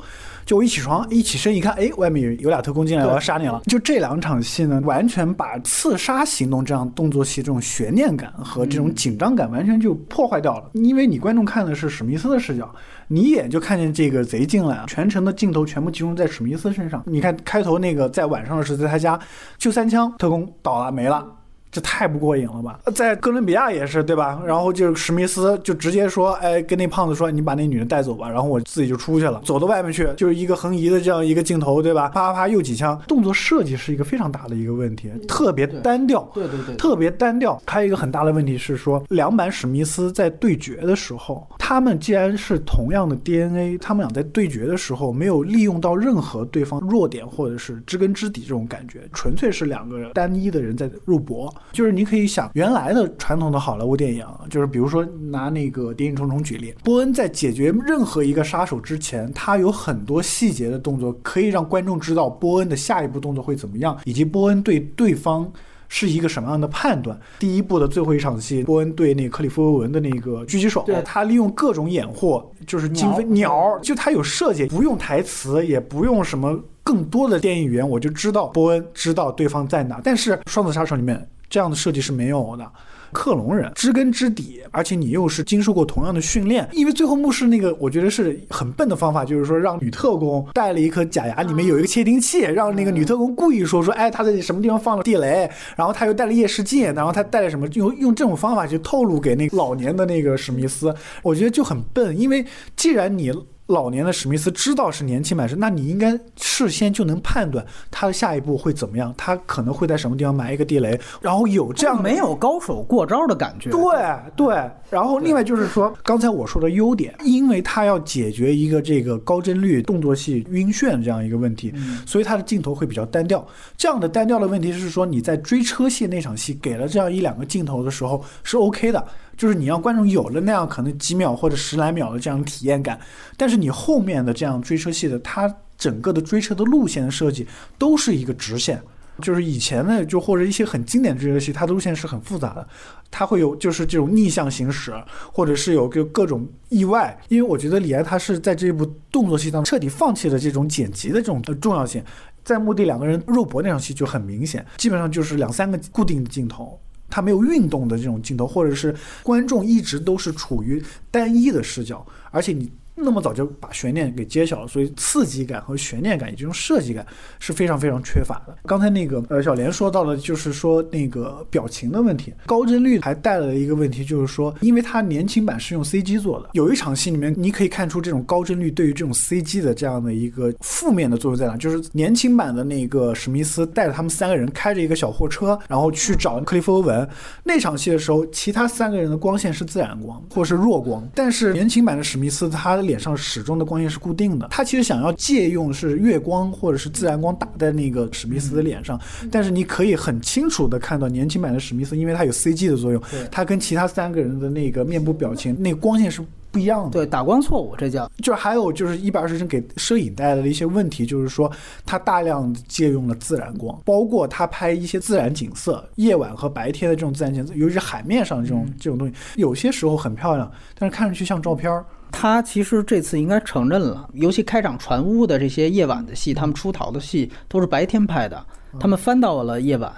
[SPEAKER 2] 就我一起床，一起身一看，哎，外面有有俩特工进来，我要杀你了。就这两场戏呢，完全把刺杀行动这样动作戏这种悬念感和这种紧张感完全就破坏掉了。因为你观众看的是史密斯的视角，你一眼就看见这个贼进来，全程的镜头全部集中在史密斯身上。你看开头那个在晚上的时候，在他家就三枪，特工倒了没了。这太不过瘾了吧！在哥伦比亚也是，对吧？然后就是史密斯就直接说：“哎，跟那胖子说，你把那女的带走吧。”然后我自己就出去了，走到外面去，就是一个横移的这样一个镜头，对吧？啪啪啪，又几枪，动作设计是一个非常大的一个问题，特别单调。
[SPEAKER 3] 对对对，
[SPEAKER 2] 特别单调。还有一个很大的问题是说，两版史密斯在对决的时候，他们既然是同样的 DNA，他们俩在对决的时候没有利用到任何对方弱点或者是知根知底这种感觉，纯粹是两个单一的人在肉搏。就是你可以想，原来的传统的好莱坞电影，就是比如说拿那个《谍影重重》举例，波恩在解决任何一个杀手之前，他有很多细节的动作，可以让观众知道波恩的下一步动作会怎么样，以及波恩对对方是一个什么样的判断。第一部的最后一场戏，波恩对那个克里夫·文的那个狙击手，他利用各种掩护，就是惊飞鸟，就他有设计，不用台词，也不用什么更多的电影语言，我就知道波恩知道对方在哪。但是《双子杀手》里面。这样的设计是没有的。克隆人知根知底，而且你又是经受过同样的训练。因为最后牧师那个，我觉得是很笨的方法，就是说让女特工带了一颗假牙，里面有一个窃听器，让那个女特工故意说说，哎，他在什么地方放了地雷，然后他又带了夜视镜，然后他带了什么，用用这种方法去透露给那个老年的那个史密斯。我觉得就很笨，因为既然你。老年的史密斯知道是年轻版是，那你应该事先就能判断他的下一步会怎么样，他可能会在什么地方埋一个地雷，然后有这样
[SPEAKER 3] 没有高手过招的感觉。
[SPEAKER 2] 对对，然后另外就是说，刚才我说的优点，因为他要解决一个这个高帧率动作戏晕眩这样一个问题，所以他的镜头会比较单调。这样的单调的问题是说，你在追车戏那场戏给了这样一两个镜头的时候是 OK 的。就是你让观众有了那样可能几秒或者十来秒的这样体验感，但是你后面的这样追车戏的，它整个的追车的路线的设计都是一个直线。就是以前呢，就或者一些很经典追车戏，它的路线是很复杂的，它会有就是这种逆向行驶，或者是有个各种意外。因为我觉得李安他是在这部动作戏当中彻底放弃了这种剪辑的这种的重要性，在墓地两个人肉搏那场戏就很明显，基本上就是两三个固定的镜头。它没有运动的这种镜头，或者是观众一直都是处于单一的视角，而且你。那么早就把悬念给揭晓了，所以刺激感和悬念感以及这种设计感是非常非常缺乏的。刚才那个呃小莲说到的，就是说那个表情的问题，高帧率还带来了一个问题，就是说，因为它年轻版是用 CG 做的，有一场戏里面你可以看出这种高帧率对于这种 CG 的这样的一个负面的作用在哪，就是年轻版的那个史密斯带着他们三个人开着一个小货车，然后去找克利夫·欧文那场戏的时候，其他三个人的光线是自然光或是弱光，但是年轻版的史密斯他。脸上始终的光线是固定的，他其实想要借用是月光或者是自然光打在那个史密斯的脸上，但是你可以很清楚的看到年轻版的史密斯，因为他有 CG 的作用，他跟其他三个人的那个面部表情，那个光线是不一样的。
[SPEAKER 3] 对，打光错误，这叫。
[SPEAKER 2] 就还有就是一百二十帧给摄影带来的一些问题，就是说他大量借用了自然光，包括他拍一些自然景色，夜晚和白天的这种自然景色，尤其是海面上这种这种东西，有些时候很漂亮，但是看上去像照片儿。
[SPEAKER 3] 他其实这次应该承认了，尤其开场船屋的这些夜晚的戏，他们出逃的戏都是白天拍的，他们翻到了夜晚。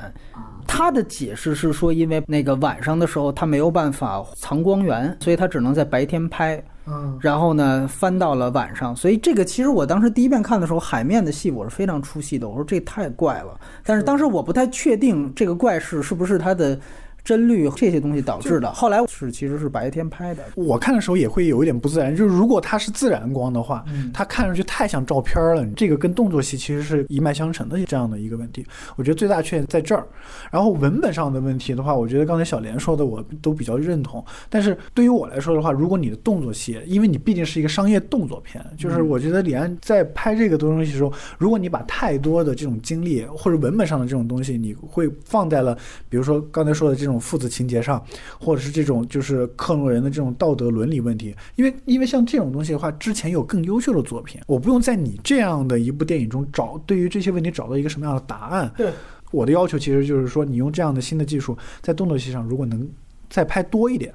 [SPEAKER 3] 他的解释是说，因为那个晚上的时候他没有办法藏光源，所以他只能在白天拍。
[SPEAKER 2] 嗯，
[SPEAKER 3] 然后呢，翻到了晚上，所以这个其实我当时第一遍看的时候，海面的戏我是非常出戏的。我说这太怪了，但是当时我不太确定这个怪事是不是他的。帧率这些东西导致的。后来是其实是白天拍的。
[SPEAKER 2] 我看的时候也会有一点不自然，就是如果它是自然光的话，
[SPEAKER 3] 嗯
[SPEAKER 2] 它看上去太像照片了。这个跟动作戏其实是一脉相承的这样的一个问题。我觉得最大缺点在这儿。然后文本上的问题的话，我觉得刚才小莲说的我都比较认同。但是对于我来说的话，如果你的动作戏，因为你毕竟是一个商业动作片，就是我觉得李安在拍这个东西的时候，如果你把太多的这种精力或者文本上的这种东西，你会放在了比如说刚才说的这种父子情节上，或者是这种就是克隆人的这种道德伦理问题，因为因为像这种东西的话，之前有更优秀的作品，我不用在你这样的一部电影中找对于这些问题找到一个什么样的答案。
[SPEAKER 3] 对，
[SPEAKER 2] 我的要求其实就是说，你用这样的新的技术，在动作戏上如果能再拍多一点。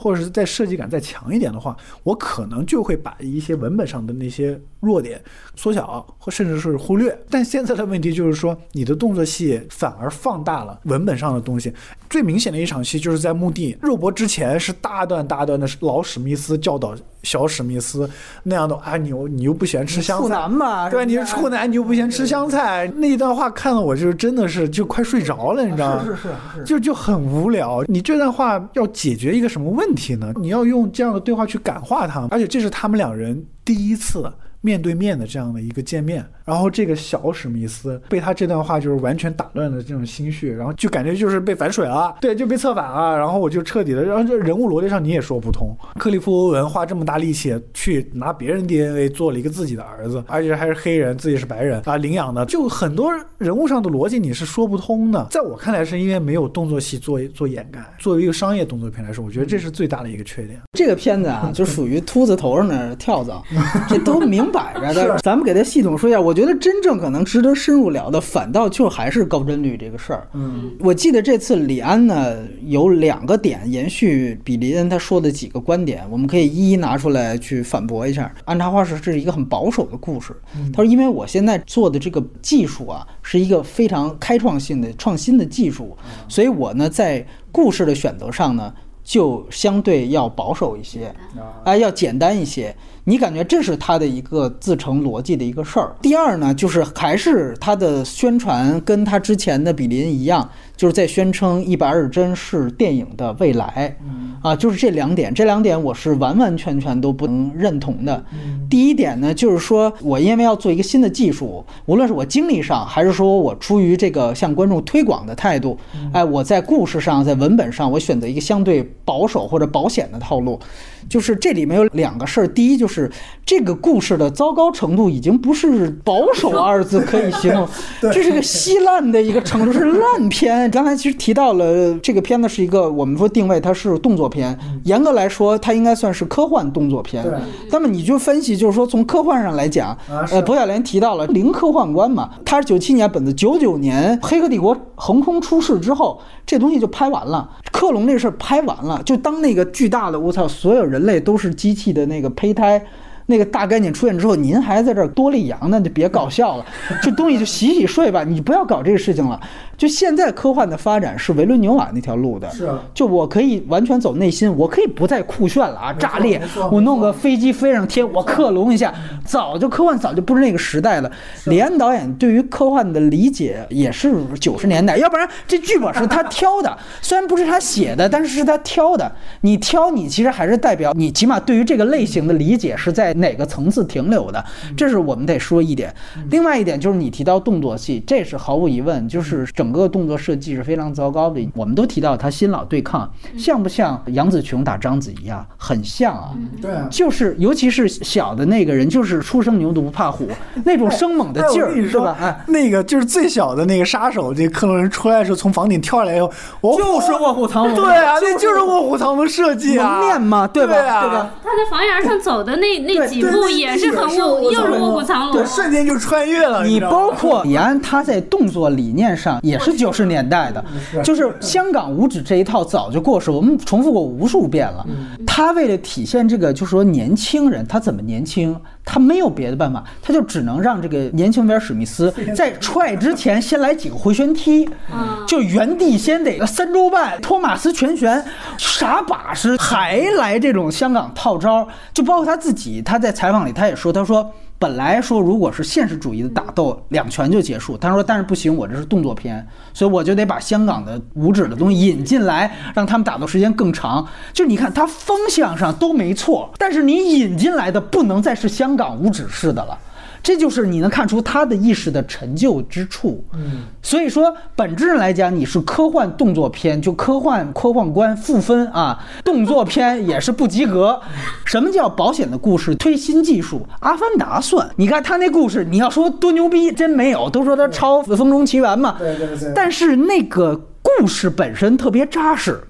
[SPEAKER 2] 或者是在设计感再强一点的话，我可能就会把一些文本上的那些弱点缩小，或甚至是忽略。但现在的问题就是说，你的动作戏反而放大了文本上的东西。最明显的一场戏就是在墓地，肉搏之前是大段大段的老史密斯教导小史密斯那样的啊，你又你又不喜欢吃香
[SPEAKER 3] 处
[SPEAKER 2] 菜，
[SPEAKER 3] 男嘛，
[SPEAKER 2] 对，你是
[SPEAKER 3] 是
[SPEAKER 2] 处男，你又不嫌吃香菜，那一段话看得我就是真的是就快睡着了，你知道吗？
[SPEAKER 3] 是是是是，
[SPEAKER 2] 就就很无聊。你这段话要解决一个什么问问题呢？你要用这样的对话去感化他们，而且这是他们两人第一次面对面的这样的一个见面。然后这个小史密斯被他这段话就是完全打乱了这种心绪，然后就感觉就是被反水了，对，就被策反了。然后我就彻底的，然后这人物逻辑上你也说不通。克利夫·欧文花这么大力气去拿别人 DNA 做了一个自己的儿子，而且还是黑人，自己是白人啊，领养的，就很多人物上的逻辑你是说不通的。在我看来，是因为没有动作戏做做掩盖。作为一个商业动作片来说，我觉得这是最大的一个缺点。
[SPEAKER 3] 这个片子啊，就属于秃子头上的跳蚤，这都明摆着的。咱们给他系统说一下，我觉得真正可能值得深入聊的，反倒就还是高帧率这个事儿。
[SPEAKER 2] 嗯，
[SPEAKER 3] 我记得这次李安呢有两个点延续比林恩他说的几个观点，我们可以一一拿出来去反驳一下。安插花是是一个很保守的故事，他说因为我现在做的这个技术啊是一个非常开创性的创新的技术，所以我呢在故事的选择上呢就相对要保守一些，啊、要简单一些。你感觉这是他的一个自成逻辑的一个事儿。第二呢，就是还是他的宣传跟他之前的比邻一样，就是在宣称一百二十帧是电影的未来，啊，就是这两点，这两点我是完完全全都不能认同的。第一点呢，就是说我因为要做一个新的技术，无论是我精力上，还是说我出于这个向观众推广的态度，哎，我在故事上，在文本上，我选择一个相对保守或者保险的套路。就是这里面有两个事儿，第一就是这个故事的糟糕程度已经不是保守 二字可以形容，这是个稀烂的一个程度，是烂片。刚才其实提到了这个片子是一个我们说定位它是动作片，严格来说它应该算是科幻动作片。那么你就分析，就是说从科幻上来讲，呃，博晓莲提到了零科幻观嘛，他是九七年本子，九九年《黑客帝国》横空出世之后，这东西就拍完了，克隆这事儿拍完了，就当那个巨大的我操，所有人类都是机器的那个胚胎。那个大概念出现之后，您还在这儿多利羊呢，就别搞笑了，这东西就洗洗睡吧，你不要搞这个事情了。就现在科幻的发展是维伦纽瓦那条路的，
[SPEAKER 2] 是啊。
[SPEAKER 3] 就我可以完全走内心，我可以不再酷炫了啊，炸裂，我弄个飞机飞上天，我克隆一下，早就科幻早就不是那个时代了。李安导演对于科幻的理解也是九十年代，要不然这剧本是他挑的，虽然不是他写的，但是是他挑的。你挑，你其实还是代表你起码对于这个类型的理解是在哪个层次停留的，这是我们得说一点。另外一点就是你提到动作戏，这是毫无疑问，就是整个动作设计是非常糟糕的。我们都提到他新老对抗，像不像杨紫琼打章子怡啊？很像啊。
[SPEAKER 2] 对啊。
[SPEAKER 3] 就是，尤其是小的那个人，就是初生牛犊不怕虎，那种生猛的劲儿，是吧？哎，
[SPEAKER 2] 那个就是最小的那个杀手，这克隆人出来的时候从房顶跳下来以后，我
[SPEAKER 3] 就是卧虎藏龙，
[SPEAKER 2] 对啊，那就是卧虎藏龙设计啊，
[SPEAKER 3] 蒙面嘛，对吧？
[SPEAKER 2] 对
[SPEAKER 3] 吧？
[SPEAKER 1] 他在房檐上走的那那几步也是很卧，又是卧虎藏龙，
[SPEAKER 2] 对，瞬间就穿越了。
[SPEAKER 3] 你包括李安，他在动作理念上也是九十年代的，就是香港五指这一套早就过时，我们重复过无数遍了。他为了体现这个，就是说年轻人他怎么年轻，他没有别的办法，他就只能让这个年轻威尔史密斯在踹之前先来几个回旋踢，就原地先得三周半托马斯全旋，啥把式，还来这种香港套招，就包括他自己，他在采访里他也说，他说。本来说如果是现实主义的打斗，两拳就结束。他说，但是不行，我这是动作片，所以我就得把香港的五指的东西引进来，让他们打斗时间更长。就你看，他方向上都没错，但是你引进来的不能再是香港五指式的了。这就是你能看出他的意识的陈旧之处。
[SPEAKER 2] 嗯，
[SPEAKER 3] 所以说本质上来讲，你是科幻动作片，就科幻科幻观负分啊，动作片也是不及格。什么叫保险的故事推新技术？阿凡达算？你看他那故事，你要说多牛逼，真没有，都说他抄《风中奇缘》嘛。
[SPEAKER 2] 对对对。
[SPEAKER 3] 但是那个故事本身特别扎实。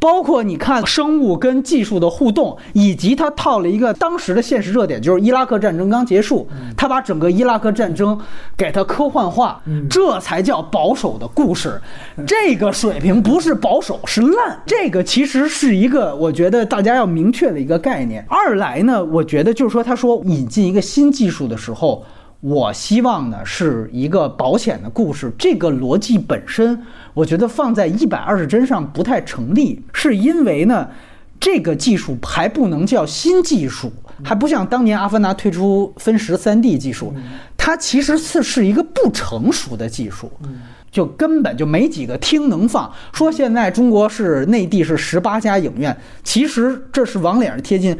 [SPEAKER 3] 包括你看生物跟技术的互动，以及他套了一个当时的现实热点，就是伊拉克战争刚结束，他把整个伊拉克战争给它科幻化，这才叫保守的故事。这个水平不是保守，是烂。这个其实是一个我觉得大家要明确的一个概念。二来呢，我觉得就是说，他说引进一个新技术的时候。我希望呢是一个保险的故事，这个逻辑本身，我觉得放在一百二十帧上不太成立，是因为呢，这个技术还不能叫新技术，还不像当年阿凡达推出分时三 D 技术，它其实是是一个不成熟的技术，就根本就没几个厅能放。说现在中国是内地是十八家影院，其实这是往脸上贴金。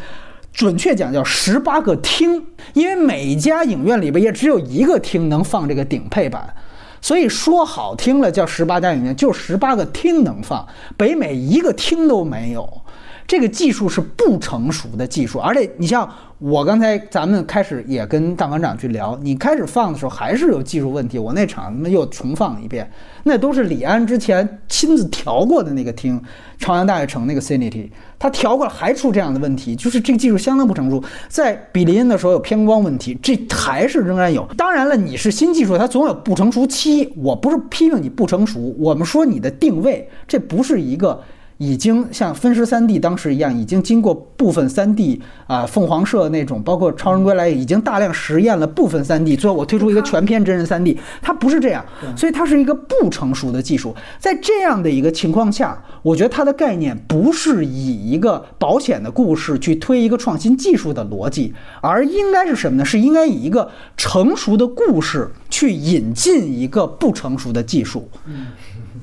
[SPEAKER 3] 准确讲叫十八个厅，因为每家影院里边也只有一个厅能放这个顶配版，所以说好听了叫十八家影院，就十八个厅能放，北美一个厅都没有。这个技术是不成熟的技术，而且你像我刚才咱们开始也跟大馆长去聊，你开始放的时候还是有技术问题，我那场他妈又重放一遍，那都是李安之前亲自调过的那个厅，朝阳大悦城那个 Cinity，他调过了还出这样的问题，就是这个技术相当不成熟。在比林恩的时候有偏光问题，这还是仍然有。当然了，你是新技术，它总有不成熟期，我不是批评你不成熟，我们说你的定位，这不是一个。已经像分时三 D 当时一样，已经经过部分三 D 啊，凤凰社那种，包括超人归来，已经大量实验了部分三 D，最后我推出一个全片真人三 D，它不是这样，所以它是一个不成熟的技术。在这样的一个情况下，我觉得它的概念不是以一个保险的故事去推一个创新技术的逻辑，而应该是什么呢？是应该以一个成熟的故事去引进一个不成熟的技术。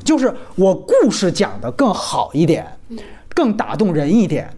[SPEAKER 3] 就是我故事讲的更好一点，更打动人一点，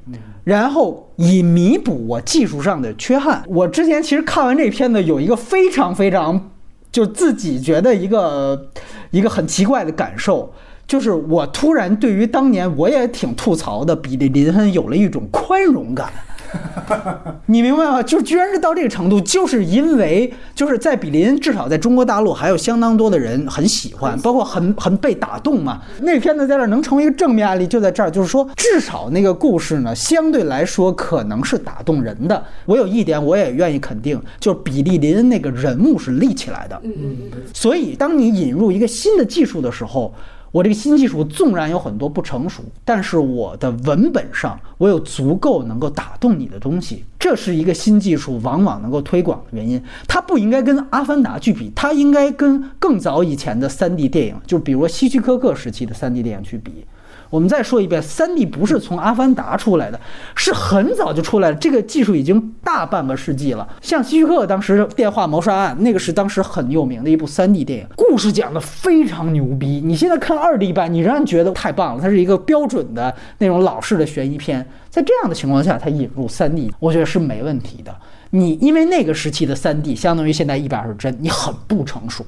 [SPEAKER 3] 然后以弥补我技术上的缺憾。我之前其实看完这片子，有一个非常非常，就自己觉得一个一个很奇怪的感受，就是我突然对于当年我也挺吐槽的比利林恩有了一种宽容感。你明白吗？就居然是到这个程度，就是因为就是在比林，至少在中国大陆还有相当多的人很喜欢，包括很很被打动嘛。那个片子在这儿能成为一个正面案例，就在这儿，就是说至少那个故事呢，相对来说可能是打动人的。我有一点我也愿意肯定，就是比利林那个人物是立起来的。嗯嗯。所以当你引入一个新的技术的时候。我这个新技术纵然有很多不成熟，但是我的文本上我有足够能够打动你的东西，这是一个新技术往往能够推广的原因。它不应该跟《阿凡达》去比，它应该跟更早以前的 3D 电影，就比如希区柯克时期的 3D 电影去比。我们再说一遍，三 D 不是从《阿凡达》出来的，是很早就出来了。这个技术已经大半个世纪了。像希区柯克当时《电话谋杀案》，那个是当时很有名的一部三 D 电影，故事讲的非常牛逼。你现在看二 D 版，你仍然觉得太棒了。它是一个标准的那种老式的悬疑片。在这样的情况下，它引入三 D，我觉得是没问题的。你因为那个时期的三 D 相当于现在一百二十帧，你很不成熟，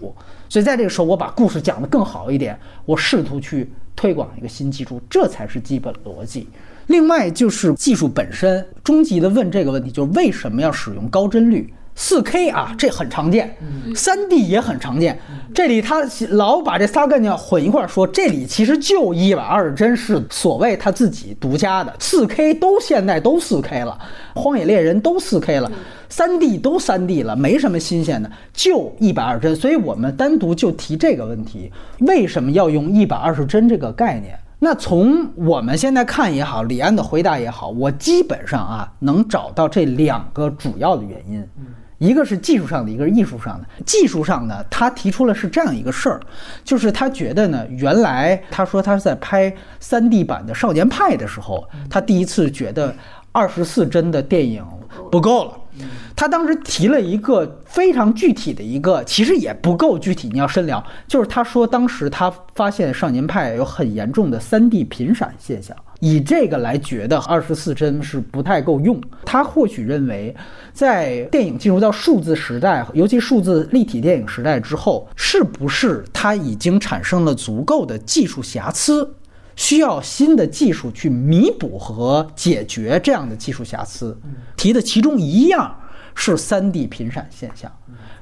[SPEAKER 3] 所以在这个时候我把故事讲得更好一点，我试图去。推广一个新技术，这才是基本逻辑。另外就是技术本身，终极的问这个问题，就是为什么要使用高帧率？四 K 啊，这很常见，三 D 也很常见。这里他老把这仨概念混一块儿说，这里其实就一百二十帧是所谓他自己独家的，四 K 都现在都四 K 了，荒野猎人都四 K 了，三 D 都三 D 了，没什么新鲜的，就一百二十帧。所以我们单独就提这个问题，为什么要用一百二十帧这个概念？那从我们现在看也好，李安的回答也好，我基本上啊能找到这两个主要的原因，一个是技术上的，一个是艺术上的。技术上呢，他提出了是这样一个事儿，就是他觉得呢，原来他说他在拍三 D 版的《少年派》的时候，他第一次觉得二十四帧的电影不够了。他当时提了一个非常具体的一个，其实也不够具体，你要深聊，就是他说当时他发现《少年派》有很严重的三 D 频闪现象，以这个来觉得二十四帧是不太够用。他或许认为，在电影进入到数字时代，尤其数字立体电影时代之后，是不是它已经产生了足够的技术瑕疵？需要新的技术去弥补和解决这样的技术瑕疵，提的其中一样是三 D 频闪现象，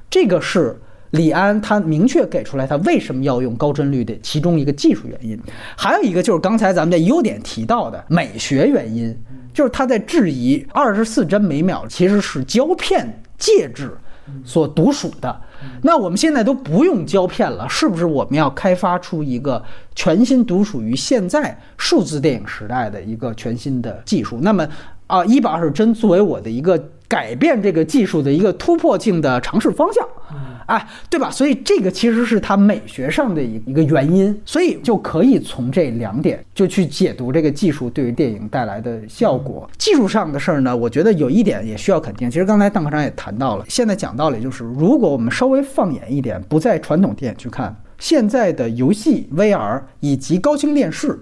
[SPEAKER 3] 这个是李安他明确给出来他为什么要用高帧率的其中一个技术原因，还有一个就是刚才咱们在优点提到的美学原因，就是他在质疑二十四帧每秒其实是胶片介质所独属的。那我们现在都不用胶片了，是不是我们要开发出一个全新独属于现在数字电影时代的一个全新的技术？那么啊，一百二十帧作为我的一个改变这个技术的一个突破性的尝试方向。哎，对吧？所以这个其实是它美学上的一一个原因，所以就可以从这两点就去解读这个技术对于电影带来的效果。技术上的事儿呢，我觉得有一点也需要肯定。其实刚才邓科长也谈到了，现在讲道理就是，如果我们稍微放眼一点，不在传统电影去看，现在的游戏、VR 以及高清电视，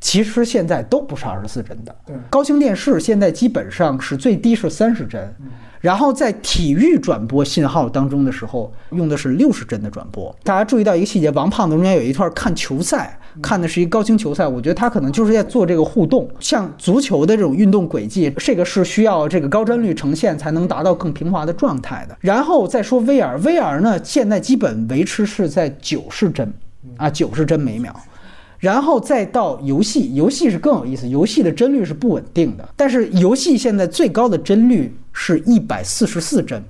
[SPEAKER 3] 其实现在都不是二十四帧的。
[SPEAKER 2] 对，
[SPEAKER 3] 高清电视现在基本上是最低是三十帧。然后在体育转播信号当中的时候，用的是六十帧的转播。大家注意到一个细节，王胖子中间有一段看球赛，看的是一个高清球赛。我觉得他可能就是在做这个互动，像足球的这种运动轨迹，这个是需要这个高帧率呈现才能达到更平滑的状态的。然后再说 VR，VR 呢现在基本维持是在九十帧，啊九十帧每秒。然后再到游戏，游戏是更有意思，游戏的帧率是不稳定的，但是游戏现在最高的帧率是一百四十四帧，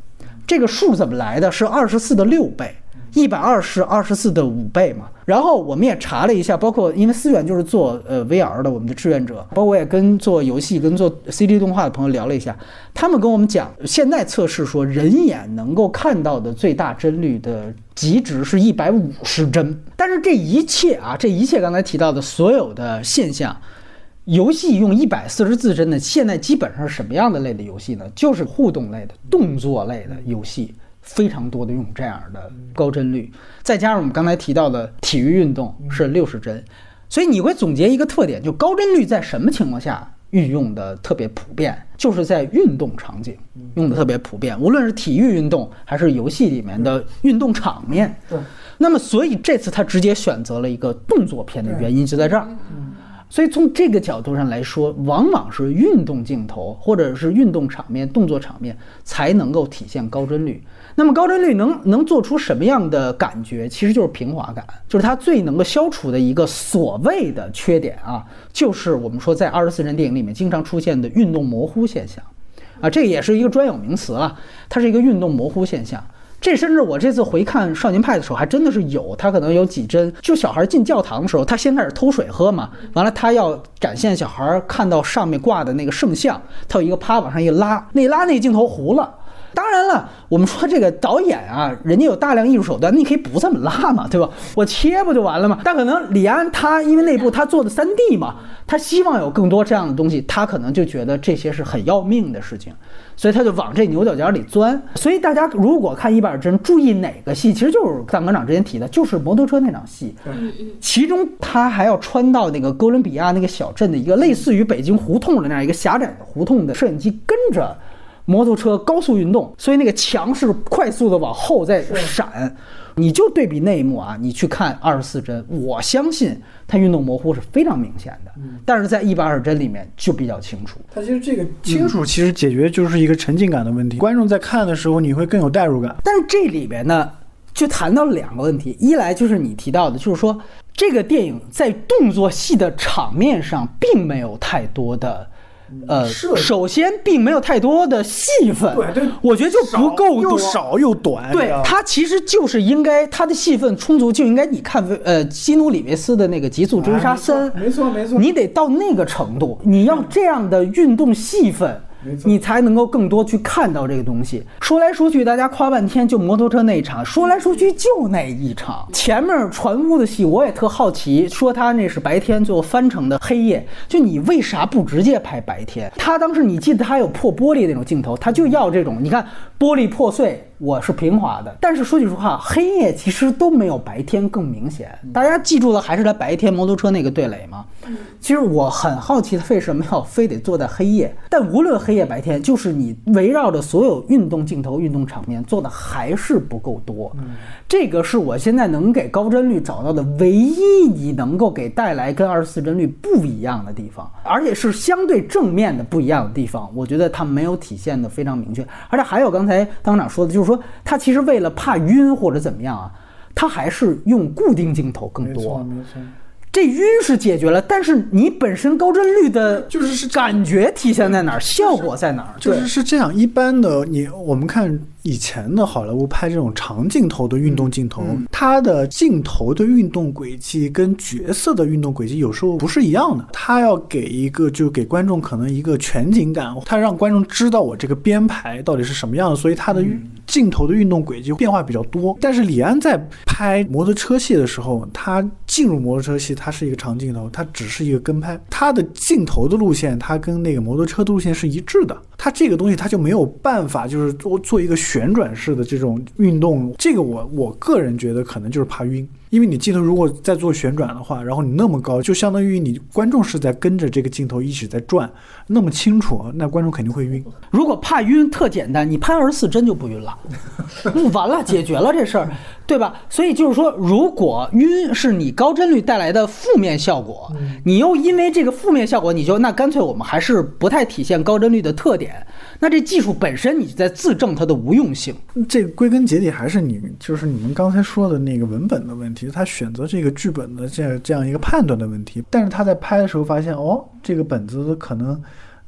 [SPEAKER 3] 这个数怎么来的？是二十四的六倍。一百二是二十四的五倍嘛，然后我们也查了一下，包括因为思远就是做呃 VR 的我们的志愿者，包括我也跟做游戏跟做 CG 动画的朋友聊了一下，他们跟我们讲，现在测试说人眼能够看到的最大帧率的极值是一百五十帧，但是这一切啊，这一切刚才提到的所有的现象，游戏用一百四十四帧的，现在基本上是什么样的类的游戏呢？就是互动类的、动作类的游戏。非常多的用这样的高帧率，再加上我们刚才提到的体育运动是六十帧，所以你会总结一个特点，就高帧率在什么情况下运用的特别普遍，就是在运动场景用的特别普遍，无论是体育运动还是游戏里面的运动场面。
[SPEAKER 2] 对。
[SPEAKER 3] 那么，所以这次他直接选择了一个动作片的原因就在这儿。所以从这个角度上来说，往往是运动镜头或者是运动场面、动作场面才能够体现高帧率。那么高帧率能能做出什么样的感觉？其实就是平滑感，就是它最能够消除的一个所谓的缺点啊，就是我们说在二十四帧电影里面经常出现的运动模糊现象，啊，这也是一个专有名词了，它是一个运动模糊现象。这甚至我这次回看《少年派》的时候，还真的是有，他可能有几帧，就小孩进教堂的时候，他先开始偷水喝嘛，完了他要展现小孩看到上面挂的那个圣像，他有一个啪往上一拉，那拉那镜头糊了。当然了，我们说这个导演啊，人家有大量艺术手段，你可以不这么拉嘛，对吧？我切不就完了吗？但可能李安他因为那部他做的三 D 嘛，他希望有更多这样的东西，他可能就觉得这些是很要命的事情，所以他就往这牛角尖里钻。所以大家如果看一百帧，注意哪个戏，其实就是大馆长之前提的，就是摩托车那场戏，其中他还要穿到那个哥伦比亚那个小镇的一个类似于北京胡同的那样一个狭窄的胡同的摄影机跟着。摩托车高速运动，所以那个墙是快速的往后在闪。你就对比那一幕啊，你去看二十四帧，我相信它运动模糊是非常明显的，但是在一百二十帧里面就比较清楚。
[SPEAKER 2] 它其实这个清楚，其实解决就是一个沉浸感的问题。观众在看的时候，你会更有代入感。
[SPEAKER 3] 但是这里边呢，就谈到了两个问题，一来就是你提到的，就是说这个电影在动作戏的场面上并没有太多的。呃，首先并没有太多的戏份，
[SPEAKER 2] 对对
[SPEAKER 3] 我觉得就不够多，
[SPEAKER 2] 又少又短。
[SPEAKER 3] 对它其实就是应该它的戏份充足，就应该你看呃基努里维斯的那个《极速追杀三》
[SPEAKER 2] 没错没错。
[SPEAKER 3] 你得到那个程度，你要这样的运动戏份你才能够更多去看到这个东西。说来说去，大家夸半天，就摩托车那一场，说来说去就那一场。前面船坞的戏我也特好奇，说他那是白天，最后翻成的黑夜。就你为啥不直接拍白天？他当时你记得他有破玻璃那种镜头，他就要这种。你看玻璃破碎，我是平滑的，但是说句实话，黑夜其实都没有白天更明显。大家记住了还是他白天摩托车那个对垒吗？其实我很好奇，他为什么要非得坐在黑夜？但无论黑夜白天，就是你围绕着所有运动镜头、运动场面做的还是不够多。这个是我现在能给高帧率找到的唯一你能够给带来跟二十四帧率不一样的地方，而且是相对正面的不一样的地方。我觉得它没有体现的非常明确，而且还有刚才当长说的，就是说他其实为了怕晕或者怎么样啊，他还是用固定镜头更多。这晕是解决了，但是你本身高帧率的
[SPEAKER 2] 就是是
[SPEAKER 3] 感觉体现在哪儿，效果在哪儿？
[SPEAKER 2] 就是是这样，一般的你我们看以前的好莱坞拍这种长镜头的运动镜头，
[SPEAKER 3] 嗯
[SPEAKER 2] 它的镜头的运动轨迹跟角色的运动轨迹有时候不是一样的。它要给一个就给观众可能一个全景感，它让观众知道我这个编排到底是什么样的，所以它的镜头的运动轨迹变化比较多。但是李安在拍摩托车戏的时候，他进入摩托车戏，它是一个长镜头，它只是一个跟拍，它的镜头的路线，它跟那个摩托车的路线是一致的。它这个东西它就没有办法，就是做做一个旋转式的这种运动。这个我我个人觉得可能就是怕晕。因为你镜头如果在做旋转的话，然后你那么高，就相当于你观众是在跟着这个镜头一起在转，那么清楚，那观众肯定会晕。
[SPEAKER 3] 如果怕晕，特简单，你拍二十四帧就不晕了，嗯 完了，解决了这事儿，对吧？所以就是说，如果晕是你高帧率带来的负面效果，你又因为这个负面效果，你就那干脆我们还是不太体现高帧率的特点，那这技术本身你在自证它的无用性。
[SPEAKER 2] 这归根结底还是你就是你们刚才说的那个文本的问题，他选择这个剧本的这样这样一个判断的问题。但是他在拍的时候发现，哦，这个本子可能，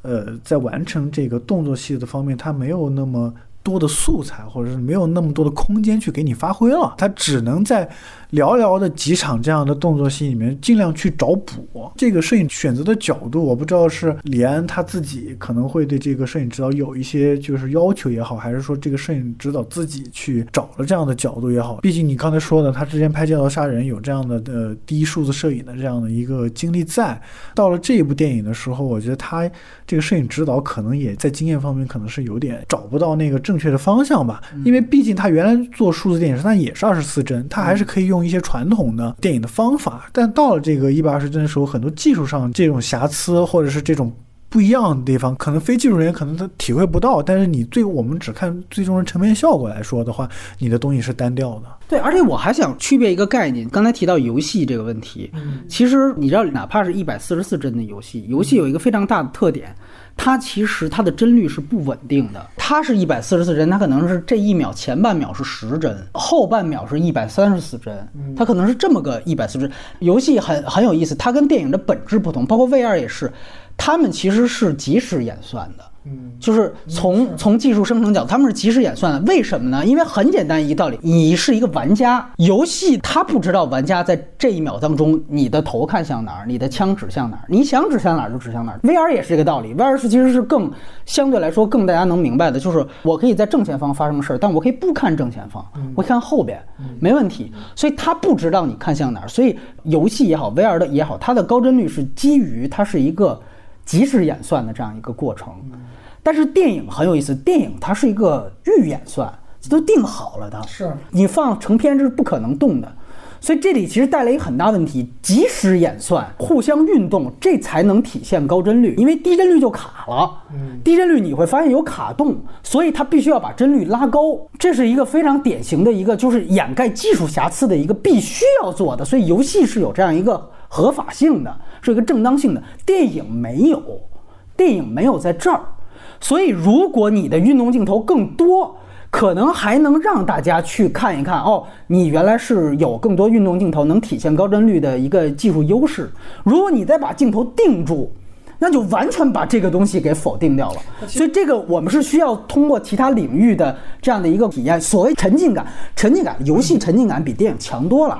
[SPEAKER 2] 呃，在完成这个动作戏的方面，它没有那么多的素材，或者是没有那么多的空间去给你发挥了，他只能在寥寥的几场这样的动作戏里面尽量去找补。这个摄影选择的角度，我不知道是李安他自己可能会对这个摄影指导有一些就是要求也好，还是说这个摄影指导自己去找了这样的角度也好。毕竟你刚才说的，他之前拍《剑道杀人》有这样的呃低数字摄影的这样的一个经历在，到了这一部电影的时候，我觉得他这个摄影指导可能也在经验方面可能是有点找不到那个正确的方向吧，因为毕竟他原来做数字电影，他也是二十四帧，他还是可以用一些传统的电影的方法，但到了这个一百二十帧的时候，很多技术上这种瑕疵或者是这种。不一样的地方，可能非技术人员可能他体会不到，但是你最我们只看最终的成片效果来说的话，你的东西是单调的。
[SPEAKER 3] 对，而且我还想区别一个概念，刚才提到游戏这个问题，其实你知道，哪怕是一百四十四帧的游戏，游戏有一个非常大的特点，它其实它的帧率是不稳定的。它是一百四十四帧，它可能是这一秒前半秒是十帧，后半秒是一百三十四帧，它可能是这么个一百四十。游戏很很有意思，它跟电影的本质不同，包括 VR 也是，他们其实是即时演算的。就是从从技术生成角度，他们是即时演算的。为什么呢？因为很简单一个道理，你是一个玩家，游戏它不知道玩家在这一秒当中你的头看向哪儿，你的枪指向哪儿，你想指向哪儿就指向哪儿。VR 也是这个道理，VR 是其实是更相对来说更大家能明白的，就是我可以在正前方发生事儿，但我可以不看正前方，我看后边，没问题。所以它不知道你看向哪儿，所以游戏也好，VR 的也好，它的高帧率是基于它是一个即时演算的这样一个过程。但是电影很有意思，电影它是一个预演算，这都定好了的，
[SPEAKER 2] 是
[SPEAKER 3] 你放成片这是不可能动的，所以这里其实带来一个很大问题：及时演算、互相运动，这才能体现高帧率。因为低帧率就卡了，低帧率你会发现有卡动，所以它必须要把帧率拉高。这是一个非常典型的一个，就是掩盖技术瑕疵的一个必须要做的。所以游戏是有这样一个合法性的，是一个正当性的。电影没有，电影没有在这儿。所以如果你的运动镜头更多，可能还能让大家去看一看哦，你原来是有更多运动镜头能体现高帧率的一个技术优势。如果你再把镜头定住，那就完全把这个东西给否定掉了。所以这个我们是需要通过其他领域的这样的一个体验，所谓沉浸感，沉浸感，游戏沉浸感比电影强多了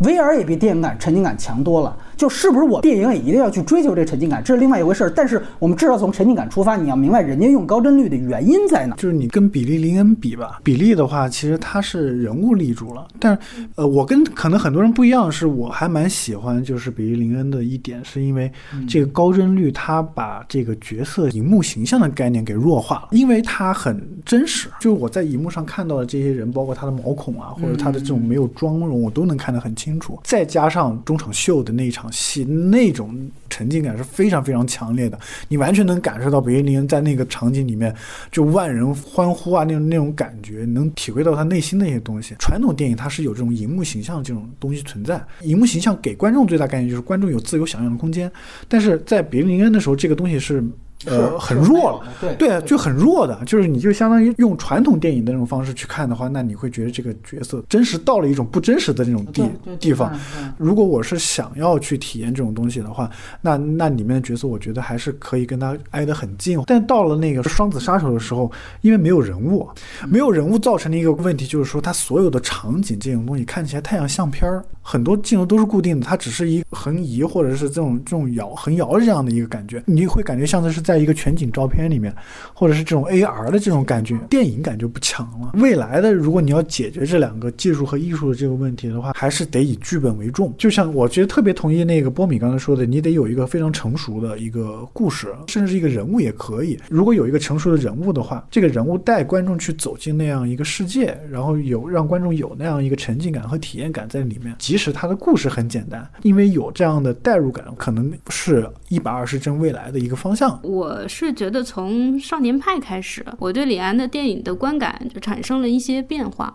[SPEAKER 3] ，VR 也比电影感沉浸感强多了。就是不是我电影也一定要去追求这沉浸感，这是另外一回事儿。但是我们至少从沉浸感出发，你要明白人家用高帧率的原因在哪。
[SPEAKER 2] 就是你跟比利林恩比吧，比利的话其实他是人物立住了，但呃，我跟可能很多人不一样，是我还蛮喜欢就是比利林恩的一点，是因为这个高帧率他把这个角色荧幕形象的概念给弱化了，因为他很真实，就是我在荧幕上看到的这些人，包括他的毛孔啊，或者他的这种没有妆容，我都能看得很清楚。再加上中场秀的那一场。戏那种沉浸感是非常非常强烈的，你完全能感受到北野林恩在那个场景里面就万人欢呼啊那种那种感觉，能体会到他内心的一些东西。传统电影它是有这种荧幕形象这种东西存在，荧幕形象给观众最大概念就是观众有自由想象的空间，但是在比利林恩的时候，这个东西是。呃，很弱了，
[SPEAKER 3] 对
[SPEAKER 2] 对，就很弱的，就是你就相当于用传统电影的那种方式去看的话，那你会觉得这个角色真实到了一种不真实的那种地地方。如果我是想要去体验这种东西的话，那那里面的角色我觉得还是可以跟他挨得很近。但到了那个双子杀手的时候，因为没有人物，没有人物造成的一个问题就是说，它所有的场景这种东西看起来太像相片儿，很多镜头都是固定的，它只是一横移或者是这种这种摇横摇这样的一个感觉，你会感觉像是。在一个全景照片里面，或者是这种 AR 的这种感觉，电影感就不强了。未来的，如果你要解决这两个技术和艺术的这个问题的话，还是得以剧本为重。就像我觉得特别同意那个波米刚才说的，你得有一个非常成熟的一个故事，甚至是一个人物也可以。如果有一个成熟的人物的话，这个人物带观众去走进那样一个世界，然后有让观众有那样一个沉浸感和体验感在里面。即使他的故事很简单，因为有这样的代入感，可能是一百二十帧未来的一个方向。
[SPEAKER 1] 我是觉得从《少年派》开始，我对李安的电影的观感就产生了一些变化，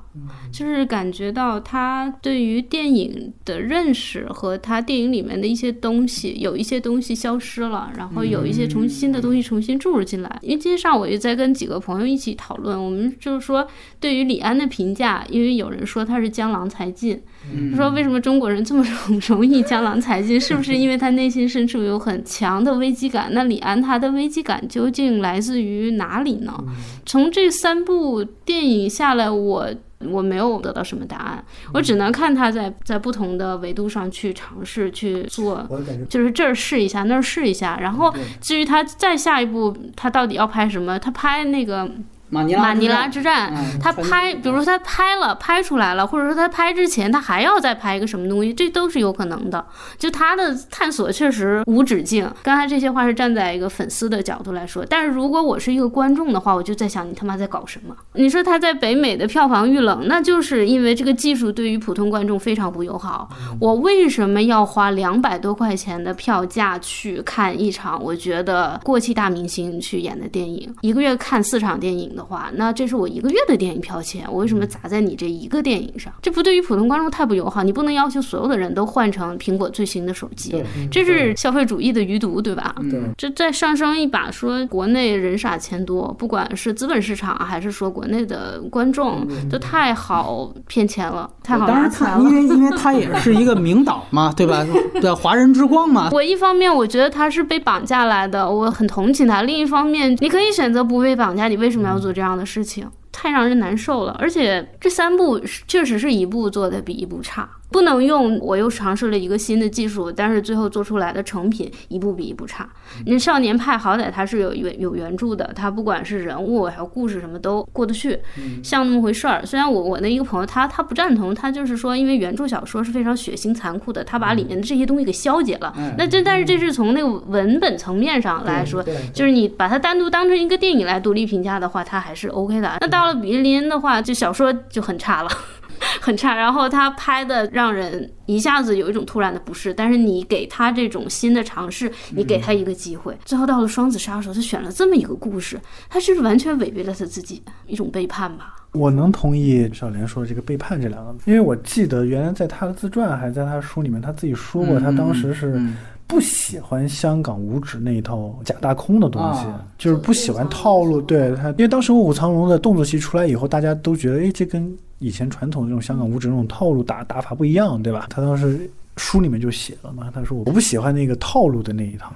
[SPEAKER 1] 就是感觉到他对于电影的认识和他电影里面的一些东西，有一些东西消失了，然后有一些重新的东西重新注入进来。因为今天上午我也在跟几个朋友一起讨论，我们就是说对于李安的评价，因为有人说他是江郎才尽，说为什么中国人这么容 容易江郎才尽，是不是因为他内心深处有很强的危机感？那李安他的危机感。感究竟来自于哪里呢？从这三部电影下来，我我没有得到什么答案，我只能看他在在不同的维度上去尝试去做，就是这儿试一下，那儿试一下，然后至于他再下一步，他到底要拍什么？他拍那个。
[SPEAKER 3] 马
[SPEAKER 1] 尼拉之战，他拍，比如说他拍了，拍出来了，或者说他拍之前他还要再拍一个什么东西，这都是有可能的。就他的探索确实无止境。刚才这些话是站在一个粉丝的角度来说，但是如果我是一个观众的话，我就在想你他妈在搞什么？你说他在北美的票房遇冷，那就是因为这个技术对于普通观众非常不友好。我为什么要花两百多块钱的票价去看一场我觉得过气大明星去演的电影？一个月看四场电影的。的话，那这是我一个月的电影票钱，我为什么砸在你这一个电影上？这不对于普通观众太不友好。你不能要求所有的人都换成苹果最新的手机，这是消费主义的余毒，对吧？
[SPEAKER 2] 对，
[SPEAKER 1] 这再上升一把，说国内人傻钱多，不管是资本市场还是说国内的观众，都太好骗钱了，太好拿钱了。
[SPEAKER 3] 因为因为他也是一个名导嘛，对吧？对，华人之光嘛。
[SPEAKER 1] 我一方面我觉得他是被绑架来的，我很同情他；另一方面，你可以选择不被绑架，你为什么要做？这样的事情太让人难受了，而且这三部确实是一部做的比一部差。不能用，我又尝试了一个新的技术，但是最后做出来的成品一步比一步差。那少年派好歹它是有原有原著的，它不管是人物还有故事什么都过得去，像那么回事儿。虽然我我的一个朋友他他不赞同，他就是说因为原著小说是非常血腥残酷的，他把里面的这些东西给消解了。那这但是这是从那个文本层面上来说，就是你把它单独当成一个电影来独立评价的话，它还是 OK 的。那到了比利林恩的话，就小说就很差了。很差。然后他拍的让人一下子有一种突然的不适，但是你给他这种新的尝试，你给他一个机会，最后到了双子杀手，他选了这么一个故事，他就是完全违背了他自己，一种背叛吧。
[SPEAKER 2] 我能同意小莲说的这个背叛这两个字，因为我记得原来在他的自传还在他书里面，他自己说过，他当时是
[SPEAKER 3] 嗯
[SPEAKER 2] 不喜欢香港五指那一套假大空的东西，
[SPEAKER 3] 啊
[SPEAKER 2] 就是不喜欢套路。对他，因为当时《卧虎藏龙》的动作戏出来以后，大家都觉得，哎，这跟以前传统的这种香港五指那种套路打打法不一样，对吧？他当时书里面就写了嘛，他说我不喜欢那个套路的那一套，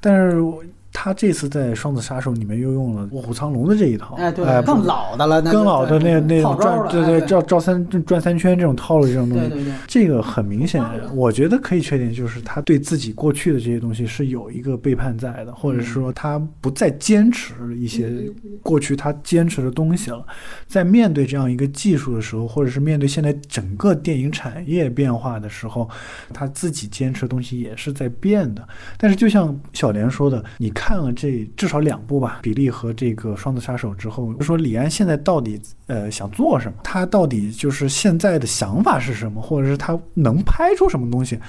[SPEAKER 2] 但是我他这次在《双子杀手》里面又用了《卧虎藏龙》的这一套，
[SPEAKER 3] 哎，对，
[SPEAKER 2] 哎
[SPEAKER 3] 更老的了，
[SPEAKER 2] 更老的那那种转，对对，
[SPEAKER 3] 哎
[SPEAKER 2] 照照三转三圈这种套路这种东西，
[SPEAKER 3] 对对对，
[SPEAKER 2] 这个很明显，我觉得可以确定，就是他对自己过去的这些东西是有一个背叛在的，或者是说他不再坚持一些过去他坚持的东西了。在面对这样一个技术的时候，或者是面对现在整个电影产业变化的时候，他自己坚持的东西也是在变的。但是就像小莲说的，你看看了这至少两部吧，比利和这个双子杀手之后，就说李安现在到底呃想做什么？他到底就是现在的想法是什么，或者是他能拍出什么东西？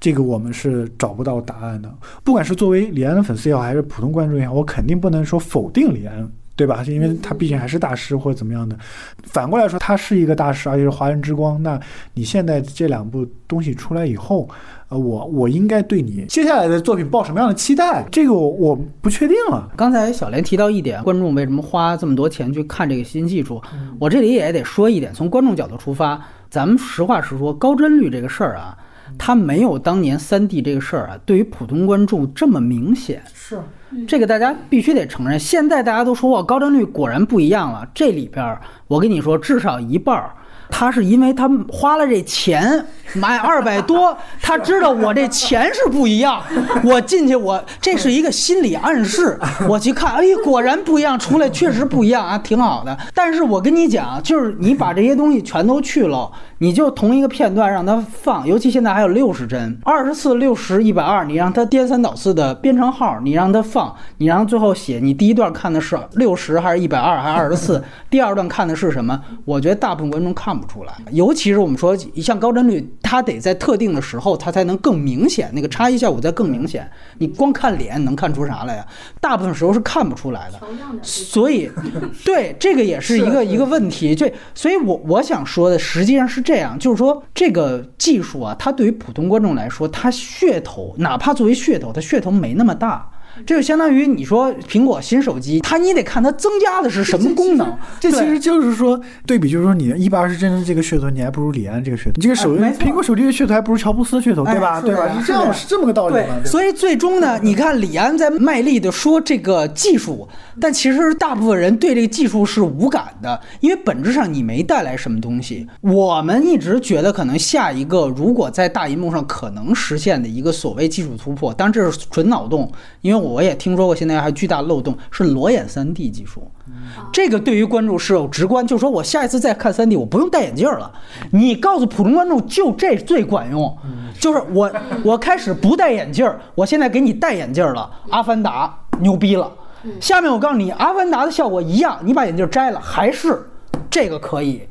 [SPEAKER 2] 这个我们是找不到答案的。不管是作为李安的粉丝也好，还是普通观众也好，我肯定不能说否定李安。对吧？因为他毕竟还是大师或者怎么样的。反过来说，他是一个大师，而且是华人之光。那你现在这两部东西出来以后，呃，我我应该对你接下来的作品抱什么样的期待？这个我我不确定了。
[SPEAKER 3] 刚才小莲提到一点，观众为什么花这么多钱去看这个新技术？我这里也得说一点，从观众角度出发，咱们实话实说，高帧率这个事儿啊，它没有当年三 D 这个事儿啊，对于普通观众这么明显。
[SPEAKER 2] 是，
[SPEAKER 3] 这个大家必须得承认。现在大家都说哇，高帧率果然不一样了。这里边儿，我跟你说，至少一半儿。他是因为他花了这钱买二百多，他知道我这钱是不一样。我进去，我这是一个心理暗示。我去看，哎，果然不一样，出来确实不一样啊，挺好的。但是我跟你讲，就是你把这些东西全都去了，你就同一个片段让它放，尤其现在还有六十帧、二十四、六十、一百二，你让它颠三倒四的编程号，你让它放，你让它最后写，你第一段看的是六十还是一百二还是二十四，第二段看的是什么？我觉得大部分观众看不出来，尤其是我们说像高帧率，它得在特定的时候它才能更明显，那个差异效果才更明显。你光看脸能看出啥来呀？大部分时候是看不出来的。所以，对这个也是一个 一个问题。这，所以我我想说的实际上是这样，就是说这个技术啊，它对于普通观众来说，它噱头，哪怕作为噱头，它噱头没那么大。这就相当于你说苹果新手机，它你得看它增加的是什么功能。
[SPEAKER 2] 这其实就是说对比，就是说你一百二十帧的这个噱头，你还不如李安这个噱头。你这个手、
[SPEAKER 3] 哎
[SPEAKER 2] 苹果手机的噱头还不如乔布斯的噱头，对吧？
[SPEAKER 3] 哎
[SPEAKER 2] 对吧？
[SPEAKER 3] 的
[SPEAKER 2] 是这样，
[SPEAKER 3] 是
[SPEAKER 2] 这么个道理
[SPEAKER 3] 所以最终呢，你看李安在卖力的说这个技术，但其实大部分人对这个技术是无感的，因为本质上你没带来什么东西。我们一直觉得，可能下一个如果在大荧幕上可能实现的一个所谓技术突破，当然这是纯脑洞，因为我也听说过现在还有巨大漏洞是裸眼 3D 技术。这个对于观众是有直观，就是说我下一次再看 3D，我不用戴眼镜了。你告诉普通观众，就这最管用，就是我 我开始不戴眼镜儿，我现在给你戴眼镜儿了，《阿凡达》牛逼了。下面我告诉你，《阿凡达》的效果一样，你把眼镜摘了还是这个可以。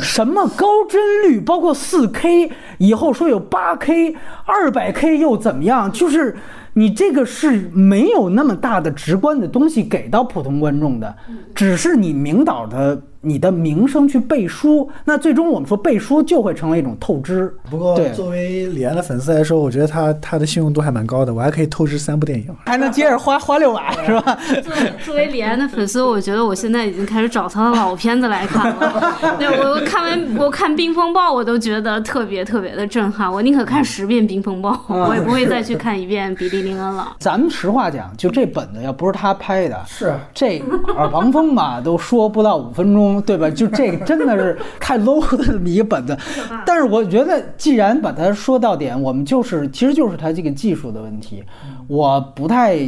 [SPEAKER 3] 什么高帧率，包括四 K，以后说有八 K、二百 K 又怎么样？就是你这个是没有那么大的直观的东西给到普通观众的，只是你明导的你的名声去背书，那最终我们说背书就会成为一种透支。
[SPEAKER 2] 不过
[SPEAKER 3] 对
[SPEAKER 2] 作为李安的粉丝来说，我觉得他他的信用度还蛮高的，我还可以透支三部电影。
[SPEAKER 3] 还能接着花花六百是吧？
[SPEAKER 1] 作为作为李安的粉丝，我觉得我现在已经开始找他的老片子来看了。对我看完我看《冰风暴》，我都觉得特别特别的震撼。我宁可看十遍《冰风暴》，我也不会再去看一遍《比利林恩》了。
[SPEAKER 3] 咱们实话讲，就这本子要不是他拍的，
[SPEAKER 2] 是
[SPEAKER 3] 这耳旁风吧，都说不到五分钟，对吧？就这个真的是太 low 的这么一个本子。但是我觉得，既然把它说到点，我们就是其实就是它这个技术的问题，我不太。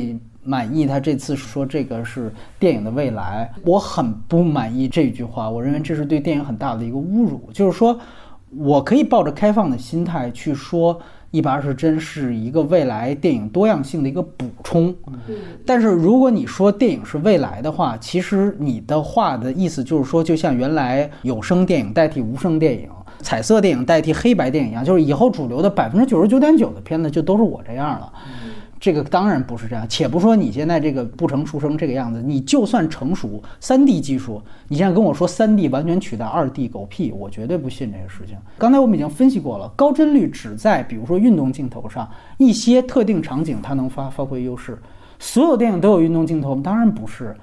[SPEAKER 3] 满意他这次说这个是电影的未来，我很不满意这句话。我认为这是对电影很大的一个侮辱。就是说，我可以抱着开放的心态去说一百二十帧是一个未来电影多样性的一个补充。但是如果你说电影是未来的话，其实你的话的意思就是说，就像原来有声电影代替无声电影，彩色电影代替黑白电影一样，就是以后主流的百分之九十九点九的片子就都是我这样了。这个当然不是这样，且不说你现在这个不成书成这个样子，你就算成熟，三 D 技术，你现在跟我说三 D 完全取代二 D 狗屁，我绝对不信这个事情。刚才我们已经分析过了，高帧率只在比如说运动镜头上一些特定场景它能发发挥优势，所有电影都有运动镜头，当然不是。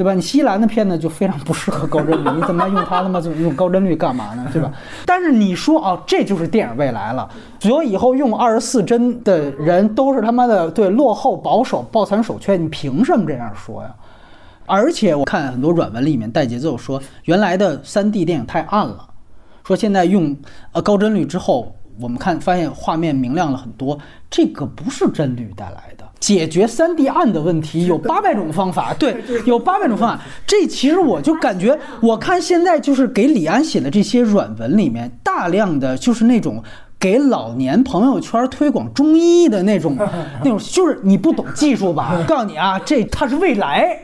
[SPEAKER 3] 对吧？你西兰的片子就非常不适合高帧率，你怎么用它他妈就用高帧率干嘛呢？对吧？但是你说哦，这就是电影未来了，所以以后用二十四帧的人都是他妈的对落后、保守、抱残守缺，你凭什么这样说呀？而且我看很多软文里面带节奏说，原来的三 D 电影太暗了，说现在用呃高帧率之后，我们看发现画面明亮了很多，这个不是帧率带来的。解决三 D 案的问题有八百种方法，对，有八百种方法。这其实我就感觉，我看现在就是给李安写的这些软文里面，大量的就是那种。给老年朋友圈推广中医的那种，那种就是你不懂技术吧？我 告诉你啊，这它是未来。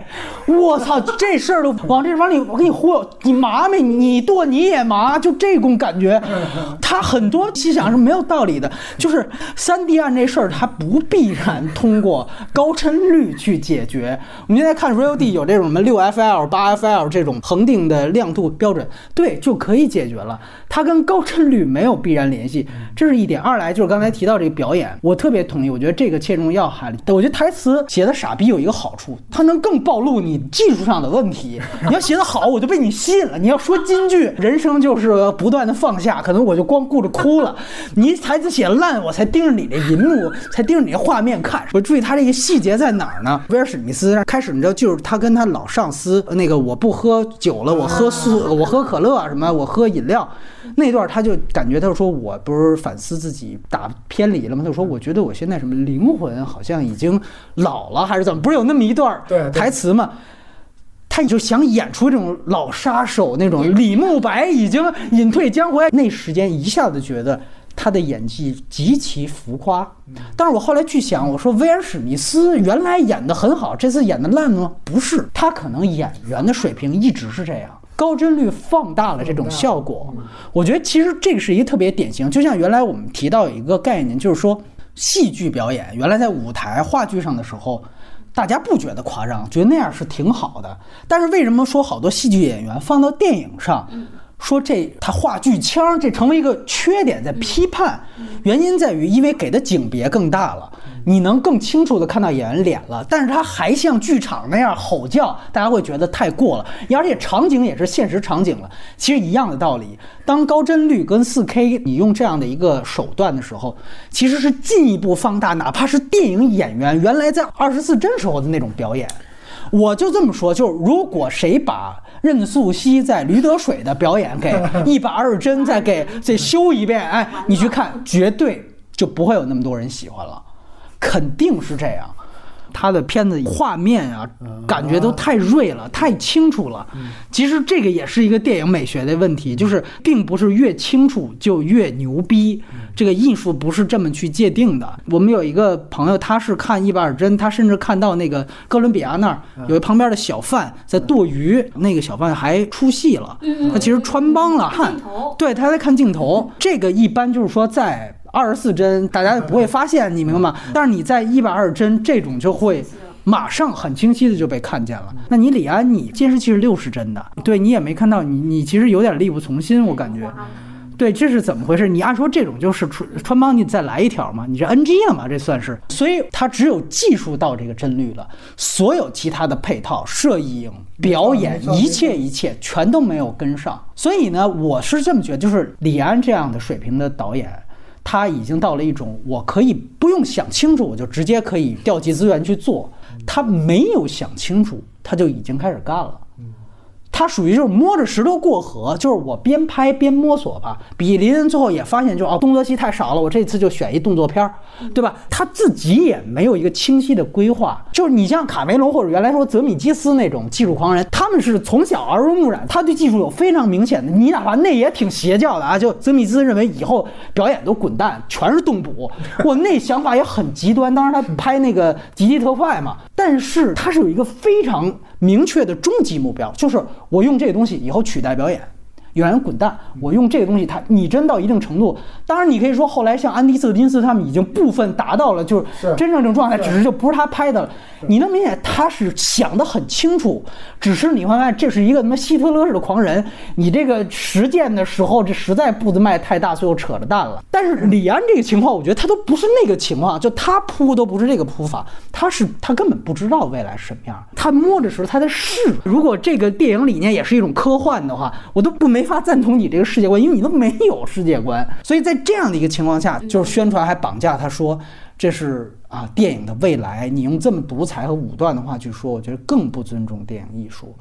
[SPEAKER 3] 我操，这事儿都往这往里，我给你忽悠，你麻没？你剁你也麻，就这种感觉。他很多思想是没有道理的，就是三 D 按这事儿，它不必然通过高帧率去解决。我们现在看 Real D 有这种什么六 FL、八 FL 这种恒定的亮度标准，对，就可以解决了。它跟高帧率没有必然联系。这是一点，二来就是刚才提到这个表演，我特别同意。我觉得这个切中要害。我觉得台词写的傻逼有一个好处，它能更暴露你技术上的问题。你要写的好，我就被你吸引了。你要说金句，人生就是不断的放下，可能我就光顾着哭了。你台词写烂，我才盯着你的银幕，才盯着你的画面看。我注意他这个细节在哪儿呢？威尔史密斯开始你知道，就是他跟他老上司那个，我不喝酒了，我喝素，我喝可乐什么，我喝饮料。那段他就感觉他说我不是反思自己打偏离了吗？他说我觉得我现在什么灵魂好像已经老了还是怎么？不是有那么一段台词吗？他就想演出这种老杀手那种李慕白已经隐退江湖，那时间一下子觉得他的演技极其浮夸。但是我后来去想，我说威尔史密斯原来演的很好，这次演的烂吗？不是，他可能演员的水平一直是这样。高帧率放大了这种效果，我觉得其实这个是一个特别典型。就像原来我们提到有一个概念，就是说戏剧表演，原来在舞台话剧上的时候，大家不觉得夸张，觉得那样是挺好的。但是为什么说好多戏剧演员放到电影上，说这他话剧腔，这成为一个缺点，在批判？原因在于因为给的景别更大了。你能更清楚地看到演员脸了，但是他还像剧场那样吼叫，大家会觉得太过了。而且场景也是现实场景了，其实一样的道理。当高帧率跟 4K 你用这样的一个手段的时候，其实是进一步放大，哪怕是电影演员原来在二十四帧时候的那种表演。我就这么说，就是如果谁把任素汐在驴得水的表演给一百二十帧再给再修一遍，哎，你去看，绝对就不会有那么多人喜欢了。肯定是这样，他的片子画面啊，感觉都太锐了，太清楚了。其实这个也是一个电影美学的问题，就是并不是越清楚就越牛逼。这个艺术不是这么去界定的。我们有一个朋友，他是看一百二帧，他甚至看到那个哥伦比亚那儿有一旁边的小贩在剁鱼，那个小贩还出戏了，他其实穿帮了，看，对，他在看镜头。这个一般就是说在。二十四帧，大家也不会发现，你明白吗？但是你在一百二十帧这种就会马上很清晰的就被看见了。那你李安，你监视器是六十帧的，对你也没看到，你你其实有点力不从心，我感觉。对，这是怎么回事？你按说这种就是穿穿帮，你再来一条嘛？你这 NG 了嘛？这算是。所以它只有技术到这个帧率了，所有其他的配套、摄影、表演，一切一切全都没有跟上。所以呢，我是这么觉得，就是李安这样的水平的导演。他已经到了一种，我可以不用想清楚，我就直接可以调集资源去做。他没有想清楚，他就已经开始干了。他属于就是摸着石头过河，就是我边拍边摸索吧。比林最后也发现，就哦动作戏太少了，我这次就选一动作片儿，对吧？他自己也没有一个清晰的规划。就是你像卡梅隆或者原来说泽米基斯那种技术狂人，他们是从小耳濡目染，他对技术有非常明显的。你哪怕那也挺邪教的啊，就泽米斯认为以后表演都滚蛋，全是动捕，我那想法也很极端。当时他拍那个极地特快嘛，但是他是有一个非常。明确的终极目标就是我用这个东西以后取代表演，演员滚蛋！我用这个东西，它拟真到一定程度。当然，你可以说后来像安迪瑟金斯他们已经部分达到了，就是真正这种状态，只是就不是他拍的了。你能明显他是想得很清楚，只是你会发现这是一个他妈希特勒式的狂人。你这个实践的时候，这实在步子迈太大，最后扯着蛋了。但是李安这个情况，我觉得他都不是那个情况，就他铺都不是这个铺法，他是他根本不知道未来是什么样，他摸着时候他在试。如果这个电影理念也是一种科幻的话，我都不没法赞同你这个世界观，因为你都没有世界观。所以在这样的一个情况下，就是宣传还绑架他说这是啊电影的未来，你用这么独裁和武断的话去说，我觉得更不尊重电影艺术。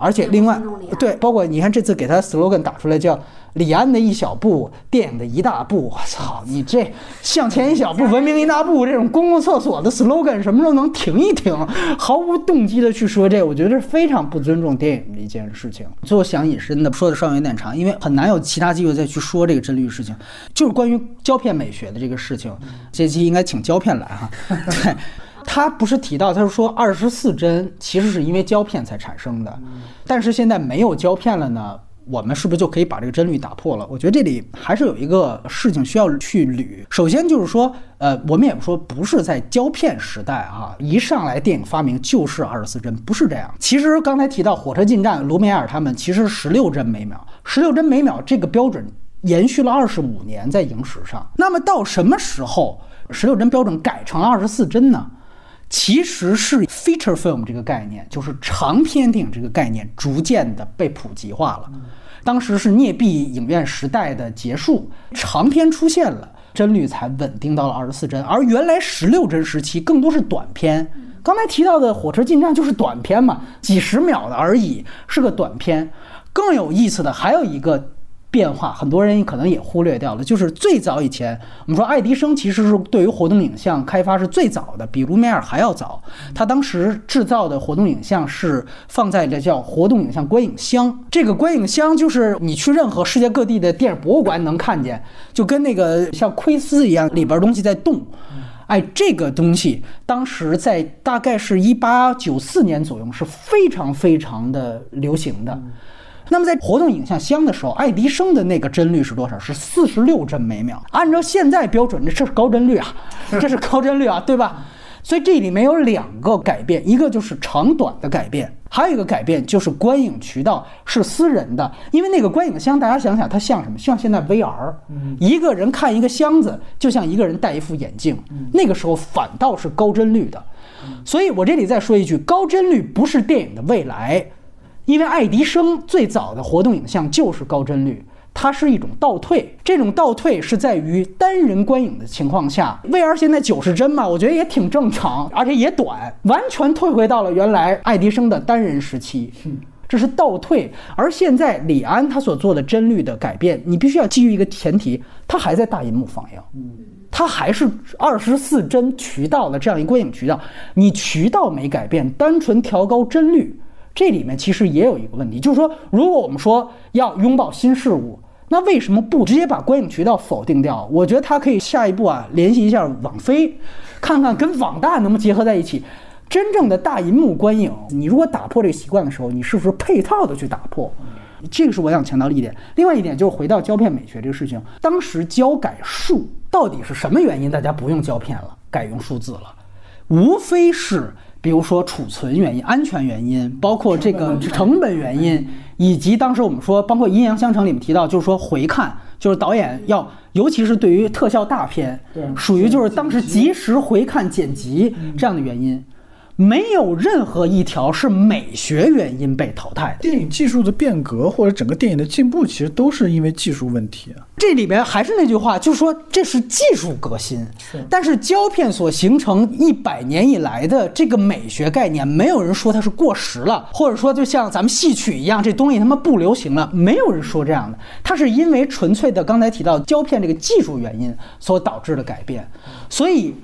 [SPEAKER 3] 而且另外，对，包括你看这次给他 slogan 打出来叫。李安的一小步，电影的一大步。我操，你这向前一小步，文明一大步，这种公共厕所的 slogan 什么时候能停一停？毫无动机的去说这，我觉得是非常不尊重电影的一件事情。最后想引申的说的稍微有点长，因为很难有其他机会再去说这个真律事情，就是关于胶片美学的这个事情。这期应该请胶片来哈。对，他不是提到，他是说二十四帧其实是因为胶片才产生的，但是现在没有胶片了呢。我们是不是就可以把这个帧率打破了？我觉得这里还是有一个事情需要去捋。首先就是说，呃，我们也不说不是在胶片时代啊，一上来电影发明就是二十四帧，不是这样。其实刚才提到火车进站，卢米埃尔他们其实十六帧每秒，十六帧每秒这个标准延续了二十五年在影史上。那么到什么时候十六帧标准改成了二十四帧呢？其实是 feature film 这个概念，就是长篇电影这个概念逐渐的被普及化了。当时是镍币影院时代的结束，长片出现了，帧率才稳定到了二十四帧。而原来十六帧时期更多是短片，刚才提到的火车进站就是短片嘛，几十秒的而已，是个短片。更有意思的还有一个。变化，很多人可能也忽略掉了。就是最早以前，我们说爱迪生其实是对于活动影像开发是最早的，比卢米埃尔还要早。他当时制造的活动影像是放在这叫活动影像观影箱。这个观影箱就是你去任何世界各地的电影博物馆能看见，就跟那个像窥丝一样，里边东西在动。哎，这个东西当时在大概是一八九四年左右是非常非常的流行的。那么在活动影像箱的时候，爱迪生的那个帧率是多少？是四十六帧每秒。按照现在标准，这是高帧率啊，这是高帧率啊，对吧？所以这里面有两个改变，一个就是长短的改变，还有一个改变就是观影渠道是私人的。因为那个观影箱，大家想想，它像什么？像现在 VR，一个人看一个箱子，就像一个人戴一副眼镜。那个时候反倒是高帧率的。所以我这里再说一句，高帧率不是电影的未来。因为爱迪生最早的活动影像就是高帧率，它是一种倒退。这种倒退是在于单人观影的情况下，VR 现在九十帧嘛，我觉得也挺正常，而且也短，完全退回到了原来爱迪生的单人时期。这是倒退。而现在李安他所做的帧率的改变，你必须要基于一个前提，他还在大银幕放映，他还是二十四帧渠道的这样一个观影渠道，你渠道没改变，单纯调高帧率。这里面其实也有一个问题，就是说，如果我们说要拥抱新事物，那为什么不直接把观影渠道否定掉？我觉得他可以下一步啊，联系一下网飞，看看跟网大能不能结合在一起。真正的大银幕观影，你如果打破这个习惯的时候，你是不是配套的去打破？这个是我想强调的一点。另外一点就是回到胶片美学这个事情，当时胶改数到底是什么原因？大家不用胶片了，改用数字了，无非是。比如说储存原因、安全原因，包括这个成本原因，以及当时我们说，包括《阴阳相城》里面提到，就是说回看，就是导演要，尤其是对于特效大片，属于就是当时及时回看剪辑这样的原因。没有任何一条是美学原因被淘汰。
[SPEAKER 2] 电影技术的变革或者整个电影的进步，其实都是因为技术问题。
[SPEAKER 3] 这里边还是那句话，就是说这是技术革新。
[SPEAKER 2] 是。
[SPEAKER 3] 但是胶片所形成一百年以来的这个美学概念，没有人说它是过时了，或者说就像咱们戏曲一样，这东西他妈不流行了，没有人说这样的。它是因为纯粹的刚才提到胶片这个技术原因所导致的改变，所以。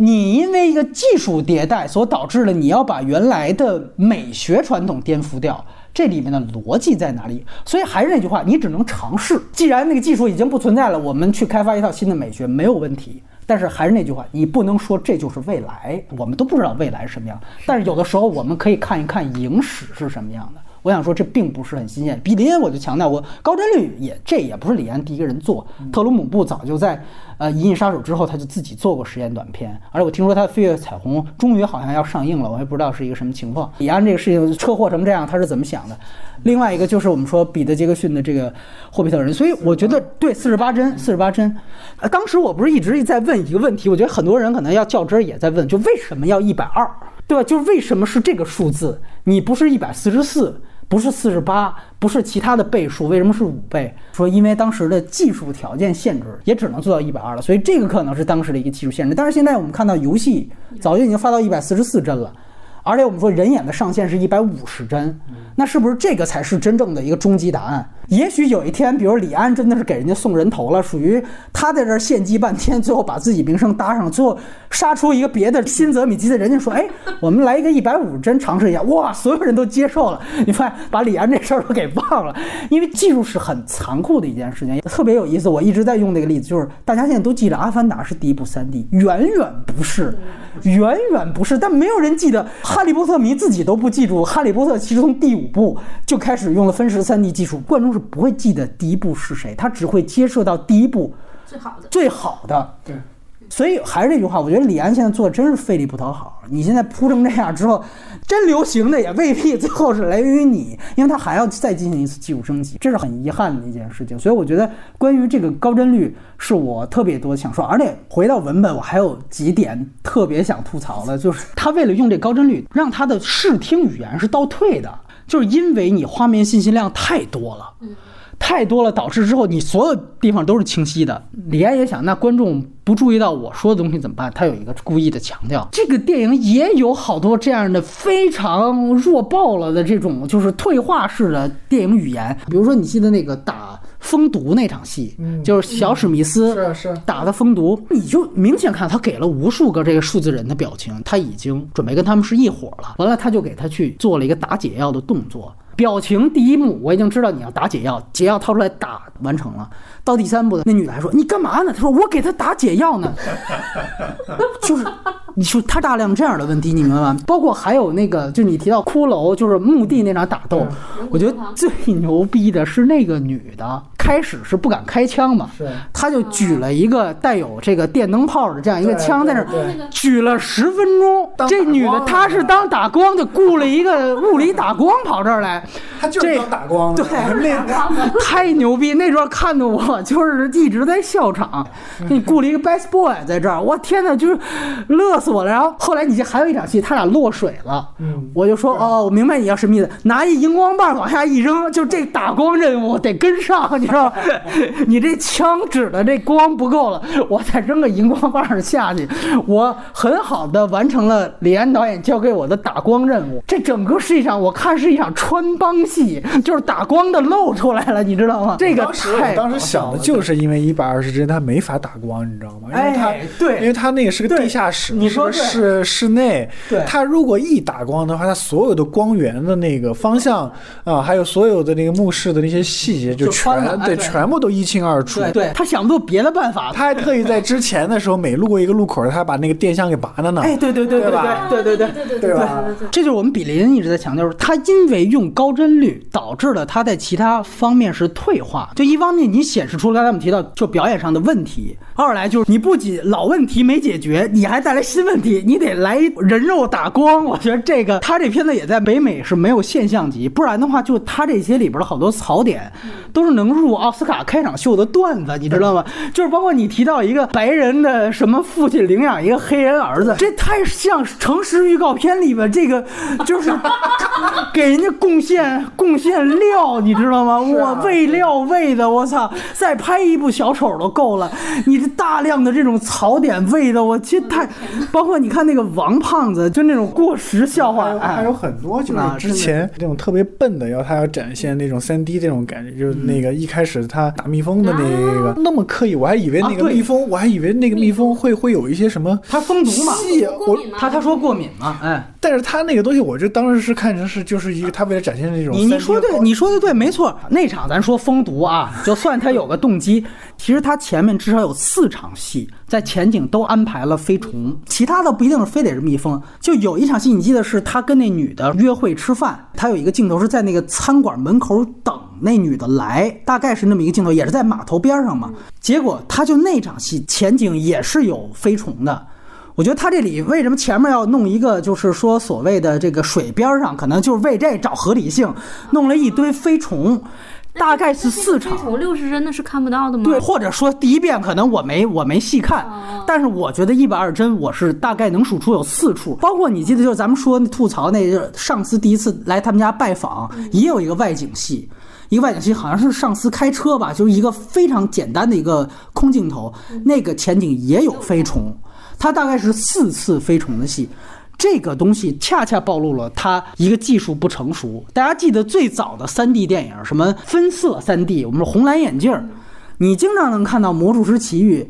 [SPEAKER 3] 你因为一个技术迭代所导致了你要把原来的美学传统颠覆掉，这里面的逻辑在哪里？所以还是那句话，你只能尝试。既然那个技术已经不存在了，我们去开发一套新的美学没有问题。但是还是那句话，你不能说这就是未来，我们都不知道未来是什么样。但是有的时候我们可以看一看影史是什么样的。我想说这并不是很新鲜。比林恩我就强调过，高帧率也这也不是李安第一个人做，特鲁姆布早就在呃《银翼杀手》之后他就自己做过实验短片，而且我听说他的《飞越彩虹》终于好像要上映了，我也不知道是一个什么情况。李安这个事情车祸成这样，他是怎么想的？另外一个就是我们说彼得·杰克逊的这个《霍比特人》，所以我觉得对四十八帧，四十八帧。呃，当时我不是一直在问一个问题，我觉得很多人可能要较真儿，也在问，就为什么要一百二，对吧？就是为什么是这个数字？你不是一百四十四，不是四十八，不是其他的倍数，为什么是五倍？说因为当时的技术条件限制，也只能做到一百二了，所以这个可能是当时的一个技术限制。但是现在我们看到游戏早就已经发到一百四十四帧了。而且我们说人眼的上限是一百五十帧，那是不是这个才是真正的一个终极答案？也许有一天，比如李安真的是给人家送人头了，属于他在这儿献祭半天，最后把自己名声搭上，最后杀出一个别的新泽米基的人家说：“哎，我们来一个一百五十帧尝试一下。”哇，所有人都接受了。你发现把李安这事儿都给忘了，因为技术是很残酷的一件事情，特别有意思。我一直在用那个例子，就是大家现在都记得《阿凡达》是第一部三 D，远远不是，远远不是。但没有人记得，哈利波特迷自己都不记住，哈利波特其实从第五部就开始用了分时三 D 技术，观众是不会记得第一部是谁，他只会接受到第一部
[SPEAKER 1] 最好的。
[SPEAKER 3] 最好的。
[SPEAKER 2] 对，
[SPEAKER 3] 所以还是那句话，我觉得李安现在做的真是费力不讨好。你现在铺成这样之后，真流行的也未必最后是来源于你，因为他还要再进行一次技术升级，这是很遗憾的一件事情。所以我觉得关于这个高帧率是我特别多想说，而且回到文本，我还有几点特别想吐槽的，就是他为了用这高帧率，让他的视听语言是倒退的，就是因为你画面信息量太多了。太多了，导致之后你所有地方都是清晰的。李安也想，那观众不注意到我说的东西怎么办？他有一个故意的强调，这个电影也有好多这样的非常弱爆了的这种就是退化式的电影语言。比如说，你记得那个打蜂毒那场戏，就是小史密斯
[SPEAKER 2] 是是
[SPEAKER 3] 打的蜂毒，你就明显看他给了无数个这个数字人的表情，他已经准备跟他们是一伙了。完了，他就给他去做了一个打解药的动作。表情第一幕我已经知道你要打解药，解药掏出来打完成了。到第三步，那女的还说你干嘛呢？她说我给他打解药呢。就是你说他大量这样的问题，你明白吗？包括还有那个，就你提到骷髅，就是墓地那场打斗，我觉得最牛逼的是那个女的，开始是不敢开枪嘛，
[SPEAKER 2] 是
[SPEAKER 3] 她就举了一个带有这个电灯泡的这样一个枪在那儿举了十分钟。这女的她是当打光的，雇了一个物理打光跑这儿来。
[SPEAKER 2] 他就是打光的，
[SPEAKER 3] 对
[SPEAKER 2] 那
[SPEAKER 3] 太牛逼！那段看的我 就是一直在笑场。你雇了一个 best boy 在这儿，我天哪，就是乐死我了。然后后来你这还有一场戏，他俩落水了，
[SPEAKER 2] 嗯
[SPEAKER 3] 我就说哦，我明白你要什么意思，拿一荧光棒往下一扔，就这打光任务得跟上，你知道吗？你这枪指的这光不够了，我再扔个荧光棒下去，我很好的完成了李安导演交给我的打光任务。这整个是一场，我看是一场穿帮戏，就是打光的露出来了，你知道吗？这个
[SPEAKER 2] 当时我
[SPEAKER 3] 太
[SPEAKER 2] 当时想的就是因为一百二十帧它没法打光，你知道吗？因为它
[SPEAKER 3] 哎对
[SPEAKER 2] 因为它那个是个地下室，
[SPEAKER 3] 你说
[SPEAKER 2] 是个室室内，
[SPEAKER 3] 对
[SPEAKER 2] 它如果一打光的话，它所有的光源的那个方向啊，还有所有的那个墓室的那些细节，就全对全部都一清二楚。
[SPEAKER 3] 对对，他想不出别的办法，
[SPEAKER 2] 他还特意在之前的时候，每路过一个路口，他还把那个电箱给拔了呢。
[SPEAKER 3] 哎，对对对对
[SPEAKER 2] 对吧
[SPEAKER 3] 对对对对。
[SPEAKER 1] 对
[SPEAKER 2] 对吧
[SPEAKER 3] 这就是我们比林一直在强调，他因为用高高帧率，导致了他在其他方面是退化。就一方面你显示出刚才我们提到就表演上的问题，二来就是你不仅老问题没解决，你还带来新问题，你得来人肉打光。我觉得这个他这片子也在北美是没有现象级，不然的话，就他这些里边的好多槽点都是能入奥斯卡开场秀的段子，你知道吗？就是包括你提到一个白人的什么父亲领养一个黑人儿子，这太像诚实预告片里边这个，就是给人家贡献贡献料，你知道吗？
[SPEAKER 2] 啊
[SPEAKER 3] 我喂料喂的，我操！再拍一部小丑都够了，你这大量的这种槽点喂的，我其实太，包括你看那个王胖子，就那种过时笑话
[SPEAKER 2] 还有，还
[SPEAKER 3] 哎
[SPEAKER 2] 有，很多就是
[SPEAKER 3] 啊
[SPEAKER 2] 之前那种特别笨的，要他要展现那种三 D 这种感觉，就是那个一开始他打蜜蜂的那个那么刻意，我还以为那个蜜蜂，我还以为那个蜜蜂会会有一些什么
[SPEAKER 3] 他蜂毒嘛，
[SPEAKER 2] 我
[SPEAKER 1] 过敏吗
[SPEAKER 3] 他他说过敏嘛，哎。
[SPEAKER 2] 但是他那个东西，我就当时是看成是就是一个他为了展现那种
[SPEAKER 3] 你你说对，你说的对，没错。那场咱说封毒啊，就算他有个动机，其实他前面至少有四场戏在前景都安排了飞虫，其他的不一定是非得是蜜蜂。就有一场戏，你记得是他跟那女的约会吃饭，他有一个镜头是在那个餐馆门口等那女的来，大概是那么一个镜头，也是在码头边上嘛。结果他就那场戏前景也是有飞虫的。我觉得他这里为什么前面要弄一个，就是说所谓的这个水边上，可能就是为这找合理性，弄了一堆飞虫，大概是四场
[SPEAKER 1] 飞。虫六十帧的是看不到的吗？
[SPEAKER 3] 对，或者说第一遍可能我没我没细看，但是我觉得一百二十帧我是大概能数出有四处，包括你记得就是咱们说那吐槽那上司第一次来他们家拜访，也有一个外景戏。一个外景戏好像是上司开车吧，就是一个非常简单的一个空镜头，那个前景也有飞虫，它大概是四次飞虫的戏。这个东西恰恰暴露了它一个技术不成熟。大家记得最早的 3D 电影，什么分色 3D，我们说红蓝眼镜儿，你经常能看到《魔术师奇遇》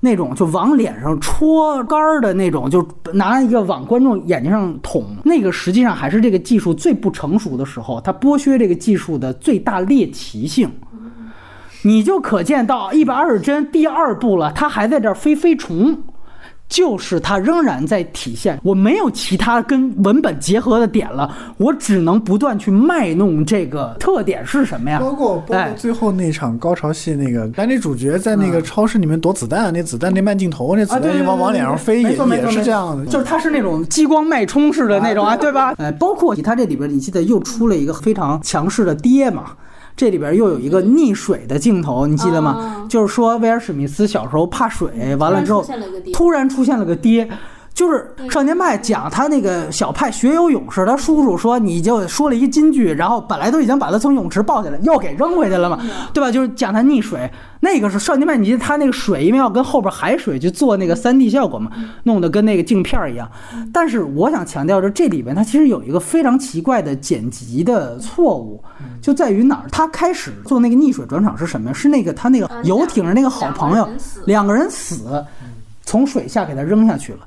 [SPEAKER 3] 那种就往脸上戳杆儿的那种，就拿一个往观众眼睛上捅，那个实际上还是这个技术最不成熟的时候，它剥削这个技术的最大猎奇性。你就可见到一百二十帧第二部了，它还在这儿飞飞虫。就是它仍然在体现，我没有其他跟文本结合的点了，我只能不断去卖弄这个特点是什么呀？
[SPEAKER 2] 包括包括
[SPEAKER 3] 哎
[SPEAKER 2] 最后那场高潮戏，那个男女主角在那个超市里面躲子弹，那子弹那慢镜头，那子弹往往脸上飞，也也是这样的。
[SPEAKER 3] 就是它是那种激光脉冲式的那种啊，
[SPEAKER 2] 对
[SPEAKER 3] 吧？哎，包括它这里边，你记得又出了一个非常强势的爹嘛？这里边又有一个溺水的镜头，你记得吗？
[SPEAKER 1] 啊
[SPEAKER 3] 就是说威尔史密斯小时候怕水，完了之后
[SPEAKER 1] 突然出现了个爹
[SPEAKER 3] 突然出现了个爹。就是少年派讲他那个小派学游泳时，他叔叔说你就说了一金句，然后本来都已经把他从泳池抱起来，又给扔回去了嘛，对吧？就是讲他溺水，那个是少年派，你他那个水因为要跟后边海水去做那个三 D 效果嘛，弄得跟那个镜片儿一样。但是我想强调的，这里边它其实有一个非常奇怪的剪辑的错误，就在于哪儿？他开始做那个溺水转场是什么呀？是那个他那个
[SPEAKER 1] 啊
[SPEAKER 3] 游艇上那个好朋友
[SPEAKER 1] 两个人死，
[SPEAKER 3] 从水下给他扔下去了。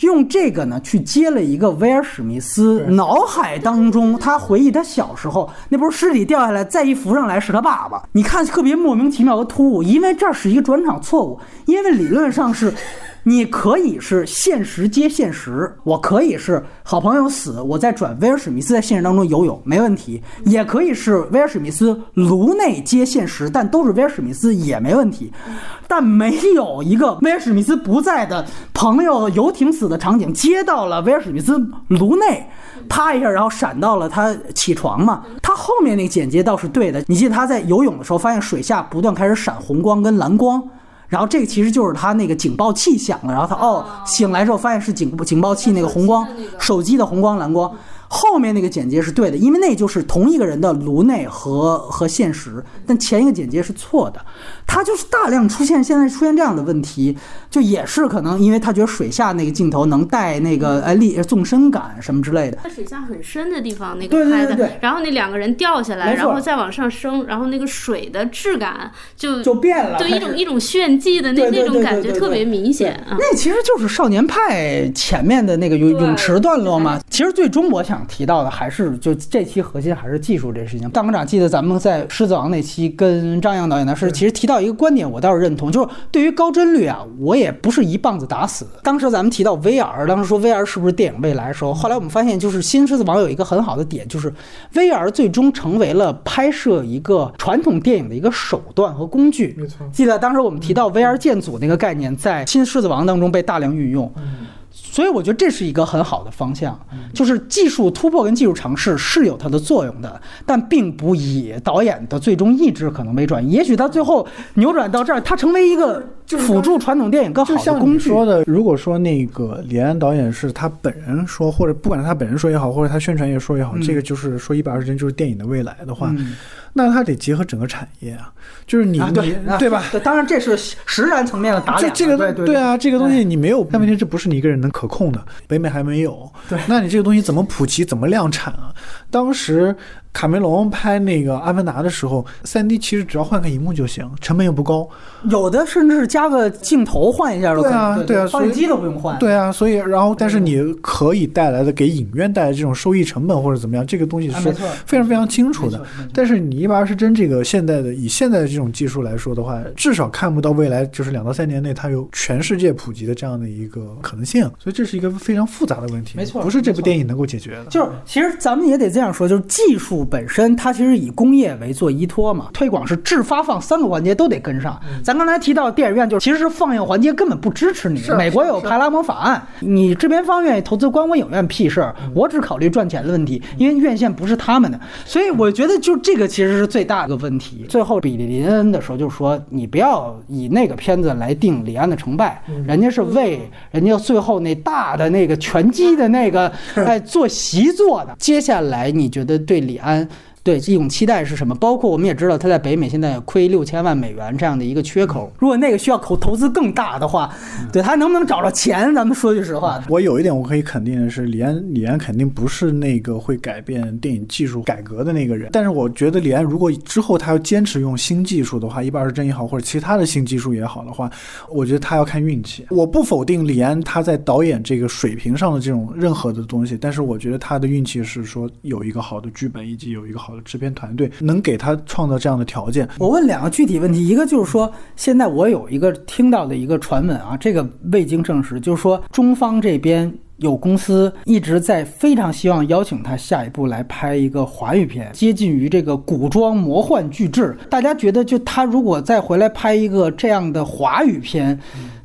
[SPEAKER 3] 用这个呢去接了一个威尔史密斯脑海当中，他回忆他小时候，那不是尸体掉下来，再一浮上来是他爸爸。你看特别莫名其妙和突兀，因为这是一个转场错误，因为理论上是。你可以是现实接现实，我可以是好朋友死，我在转威尔史密斯在现实当中游泳没问题，也可以是威尔史密斯颅内接现实，但都是威尔史密斯也没问题，但没有一个威尔史密斯不在的朋友游艇死的场景接到了威尔史密斯颅内。啪一下，然后闪到了他起床嘛。他后面那个剪接倒是对的。你记得他在游泳的时候，发现水下不断开始闪红光跟蓝光，然后这个其实就是他那个警报器响了，然后他哦醒来之后发现是警警报器那个红光，手机的红光蓝光。后面那个剪接是对的，因为那就是同一个人的颅内和和现实，但前一个剪接是错的，他就是大量出现现在出现这样的问题，就也是可能因为他觉得水下那个镜头能带那个呃力纵深感什么之类的，
[SPEAKER 1] 在水下很深的地方那个拍的，然后那两个人掉下来，然后再往上升，然后那个水的质感就
[SPEAKER 3] 就变了，
[SPEAKER 1] 对一种一种炫技的那那种感觉特别明显啊。
[SPEAKER 3] 那其实就是少年派前面的那个泳泳池段落嘛。其实最终我想提到的还是就这期核心还是技术这事情。大科长记得咱们在《狮子王》那期跟张扬导演的是其实提到一个观点，我倒是认同，就是对于高帧率啊，我也不是一棒子打死。当时咱们提到 VR，当时说 VR 是不是电影未来的时候，后来我们发现就是《新狮子王》有一个很好的点，就是 VR 最终成为了拍摄一个传统电影的一个手段和工具。
[SPEAKER 2] 没错，
[SPEAKER 3] 记得当时我们提到 VR 建组那个概念，在《新狮子王》当中被大量运用，所以我觉得这是一个很好的方向，就是技术突破跟技术尝试是有它的作用的，但并不以导演的最终意志可能为转移。也许他最后扭转到这儿，它成为一个辅助传统电影更好的工具。
[SPEAKER 2] 说的，如果说那个李安导演是他本人说，或者不管是他本人说也好，或者他宣传也说也好，
[SPEAKER 3] 嗯
[SPEAKER 2] 这个就是说一百二十帧就是电影的未来的话，
[SPEAKER 3] 嗯
[SPEAKER 2] 那它得结合整个产业啊，就是你、你
[SPEAKER 3] 啊
[SPEAKER 2] 对吧？
[SPEAKER 3] 对，当然这是实然层面的打脸。
[SPEAKER 2] 这这个
[SPEAKER 3] 对对
[SPEAKER 2] 东啊，这个东西你没有，但问题这不是你一个人能可控的，北美还没有。
[SPEAKER 3] 对
[SPEAKER 2] 那你这个东西怎么普及，怎么量产啊？当时卡梅隆拍那个《阿凡达》的时候，三 D 其实只要换个荧幕就行，成本又不高。
[SPEAKER 3] 有的甚至是加个镜头换一下都可以，
[SPEAKER 2] 对啊
[SPEAKER 3] 对
[SPEAKER 2] 对啊所以
[SPEAKER 3] 放映机都不用换。
[SPEAKER 2] 对啊，所以然后但是你可以带来的给影院带来这种收益成本或者怎么样，这个东西
[SPEAKER 3] 啊，
[SPEAKER 2] 是非常非常清楚的。但是你一百二十帧这个现在的以现在的这种技术来说的话，至少看不到未来就是两到三年内它有全世界普及的这样的一个可能性，所以这是一个非常复杂的问题，
[SPEAKER 3] 没错
[SPEAKER 2] 不是这部电影能够解决的。
[SPEAKER 3] 就是，其实咱们也得这样说，就是技术本身它其实以工业为做依托嘛，推广是制发放三个环节都得跟上。咱刚才提到电影院，就是其实是放映环节根本不支持你。美国有派拉蒙法案，你制片方愿意投资观光影院屁事儿，我只考虑赚钱的问题，因为院线不是他们的，所以我觉得就这个其实是最大的问题。最后比利林恩的时候就说，你不要以那个片子来定李安的成败，人家是为人家最后那大的那个拳击的那个 哎做习作的。接下来你觉得对李安？对这种期待是什么？包括我们也知道他在北美现在亏六千万美元这样的一个缺口，如果那个需要投投资更大的话，对他能不能找着钱？咱们说句实话，
[SPEAKER 2] 我有一点我可以肯定的是，李安李安肯定不是那个会改变电影技术改革的那个人。但是我觉得李安如果之后他要坚持用新技术的话，一百二十帧也好，或者其他的新技术也好的话，我觉得他要看运气。我不否定李安他在导演这个水平上的这种任何的东西，但是我觉得他的运气是说有一个好的剧本以及有一个好的制片团队能给他创造这样的条件。
[SPEAKER 3] 我问两个具体问题，一个就是说，现在我有一个听到的一个传闻啊，这个未经证实，就是说中方这边有公司一直在非常希望邀请他下一步来拍一个华语片，接近于这个古装魔幻巨制。大家觉得，就他如果再回来拍一个这样的华语片，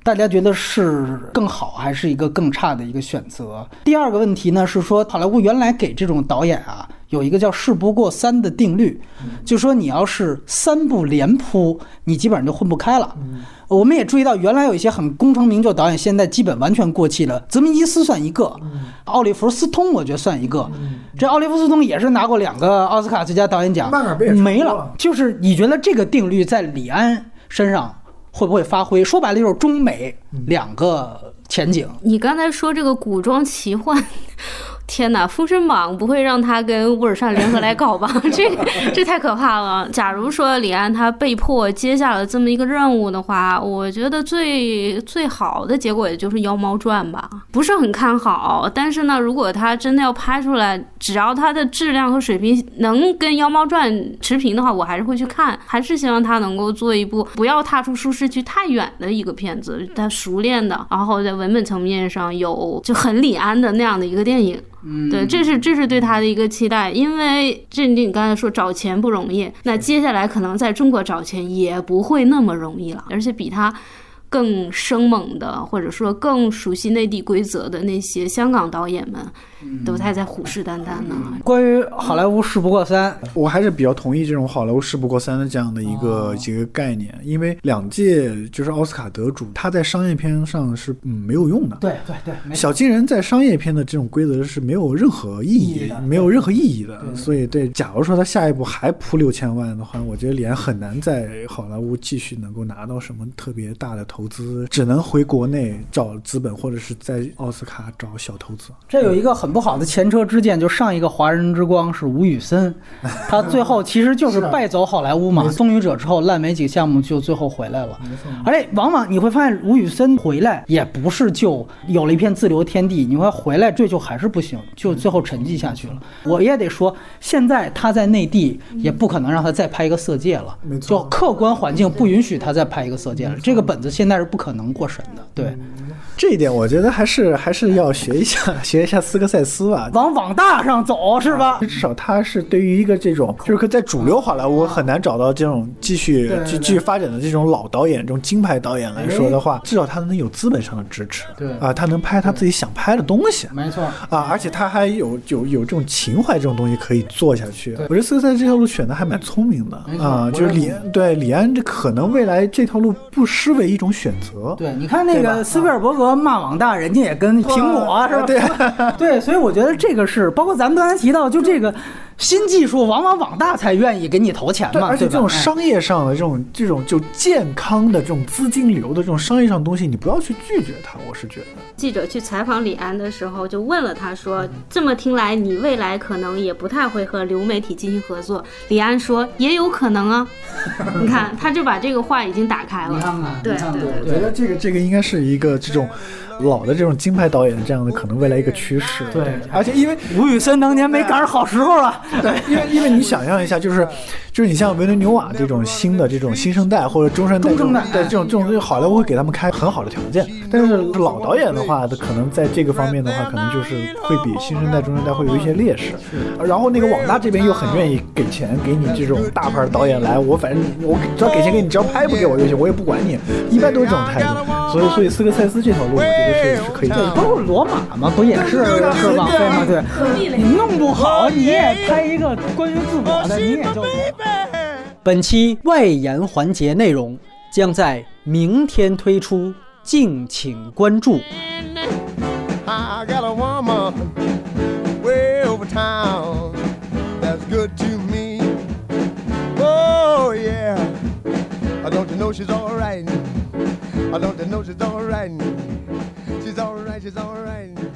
[SPEAKER 3] 大家觉得是更好，还是一个更差的一个选择？第二个问题呢是说，好莱坞原来给这种导演啊有一个叫“事不过三”的定律，就说你要是三步连扑，你基本上就混不开了。我们也注意到，原来有一些很功成名就导演，现在基本完全过气了。泽明伊斯算一个，奥利弗斯通我觉得算一个。这奥利弗斯通也是拿过两个奥斯卡最佳导演奖没了。就是你觉得这个定律在李安身上会不会发挥？说白了就是中美两个前景。
[SPEAKER 1] 你刚才说这个古装奇幻，天哪，《封神榜》不会让他跟乌尔善联合来搞吧？这这太可怕了。假如说李安他被迫接下了这么一个任务的话，我觉得最最好的结果也就是《妖猫传》吧，不是很看好。但是呢，如果他真的要拍出来，只要他的质量和水平能跟《妖猫传》持平的话，我还是会去看。还是希望他能够做一部不要踏出舒适区太远的一个片子，他熟练的，然后在文本层面上有就很李安的那样的一个电影。
[SPEAKER 3] 嗯，
[SPEAKER 1] 对，这是这是对他的一个期待，因为这你刚才说找钱不容易，那接下来可能在中国找钱也不会那么容易了，而且比他更生猛的，或者说更熟悉内地规则的那些香港导演们，都还在虎视眈眈呢。
[SPEAKER 3] 关于好莱坞事不过三，
[SPEAKER 2] 我还是比较同意这种好莱坞事不过三的这样的一个、
[SPEAKER 3] 哦
[SPEAKER 2] 一个概念，因为两届就是奥斯卡得主，他在商业片上是嗯没有用的。
[SPEAKER 3] 对对对，
[SPEAKER 2] 小金人在商业片的这种规则是没有任何意义
[SPEAKER 3] 意义的
[SPEAKER 2] 没有任何意义的。所以，对，假如说他下一步还扑六千万的话，我觉得脸很难在好莱坞继续能够拿到什么特别大的投资，只能回国内找资本，或者是在奥斯卡找小投资。
[SPEAKER 3] 这有一个很不好的前车之鉴，就上一个华人之光是吴宇森，他最后其实就是败走好莱坞嘛，风雨者之后烂尾几个项目就最后回来了。而且往往你会发现吴宇森回来也不是就有了一片自留天地，你会回来这就还是不行，就最后沉寂下去了。我也得说，现在他在内地也不可能让他再拍一个色戒了就客观环境不允许他再拍一个色戒了，这个本子现在是不可能过审的。对，
[SPEAKER 2] 这一点，我觉得还是还是要学一下，学一下斯科塞斯吧。
[SPEAKER 3] 往网大上走是吧？
[SPEAKER 2] 至少他是对于一个这种，就是在主流好莱坞很难找到这种继续继继续发展的这种老导演、这种金牌导演来说的话，至少他能有资本上的支持，
[SPEAKER 3] 对
[SPEAKER 2] 啊，他能拍他自己想拍的东西。
[SPEAKER 3] 没错。
[SPEAKER 2] 啊，而且他还有有有这种情怀这种东西可以做下去。我觉得斯科塞斯这条路选的还蛮聪明的啊，就是李对李安这可能未来这条路不失为一种选择。
[SPEAKER 3] 对，你看那个斯皮尔伯格骂网大，人家也跟苹果是吧？
[SPEAKER 2] 对
[SPEAKER 3] 对，所以我觉得这个是包括咱们刚才提到，就这个新技术往往网大才愿意给你投钱，嘛，
[SPEAKER 2] 而且这种商业上的这种这种就健康的这种资金流的这种商业上的东西，你不要去拒绝它。我是觉得，
[SPEAKER 1] 记者去采访李安的时候，就问了他说：“这么听来，你未来可能也不太会和流媒体进行合作。”李安说：“也有可能啊。”你看，他就把这个话已经打开了。
[SPEAKER 3] 你看看，
[SPEAKER 1] 对
[SPEAKER 3] 你看看
[SPEAKER 1] 对
[SPEAKER 2] 我觉得这个这个应该是一个这种老的这种金牌导演这样的可能未来一个趋势。
[SPEAKER 3] 对
[SPEAKER 2] 而且因为
[SPEAKER 3] 吴宇森当年没赶上好时候啊，对，
[SPEAKER 2] 因为因为你想象一下，就是就是你像维伦纽瓦这种新的这种新生代或者中生代这种
[SPEAKER 3] 中生代
[SPEAKER 2] 对这种这种好莱坞会给他们开很好的条件，但是老导演的话，他可能在这个方面的话，可能就是会比新生代、中生代会有一些劣势。然后那个网大这边又很愿意给钱给你这种大牌导演来，我反正我只要给钱给你，只要拍不给我就行，我也不管你，一般都是这种态度。所以所以斯科塞斯这条路，我觉得是是可以走的。
[SPEAKER 3] 都是罗马嘛，不也是是网飞吗？对，你弄不好你也拍一个关于自我的，你也就。本期外延环节内容将在明天推出，敬请关注。
[SPEAKER 4] I got a woman way over town that's good to me. Oh yeah. I don't you know she's alright. I don't you know she's alright. Alright, she's alright.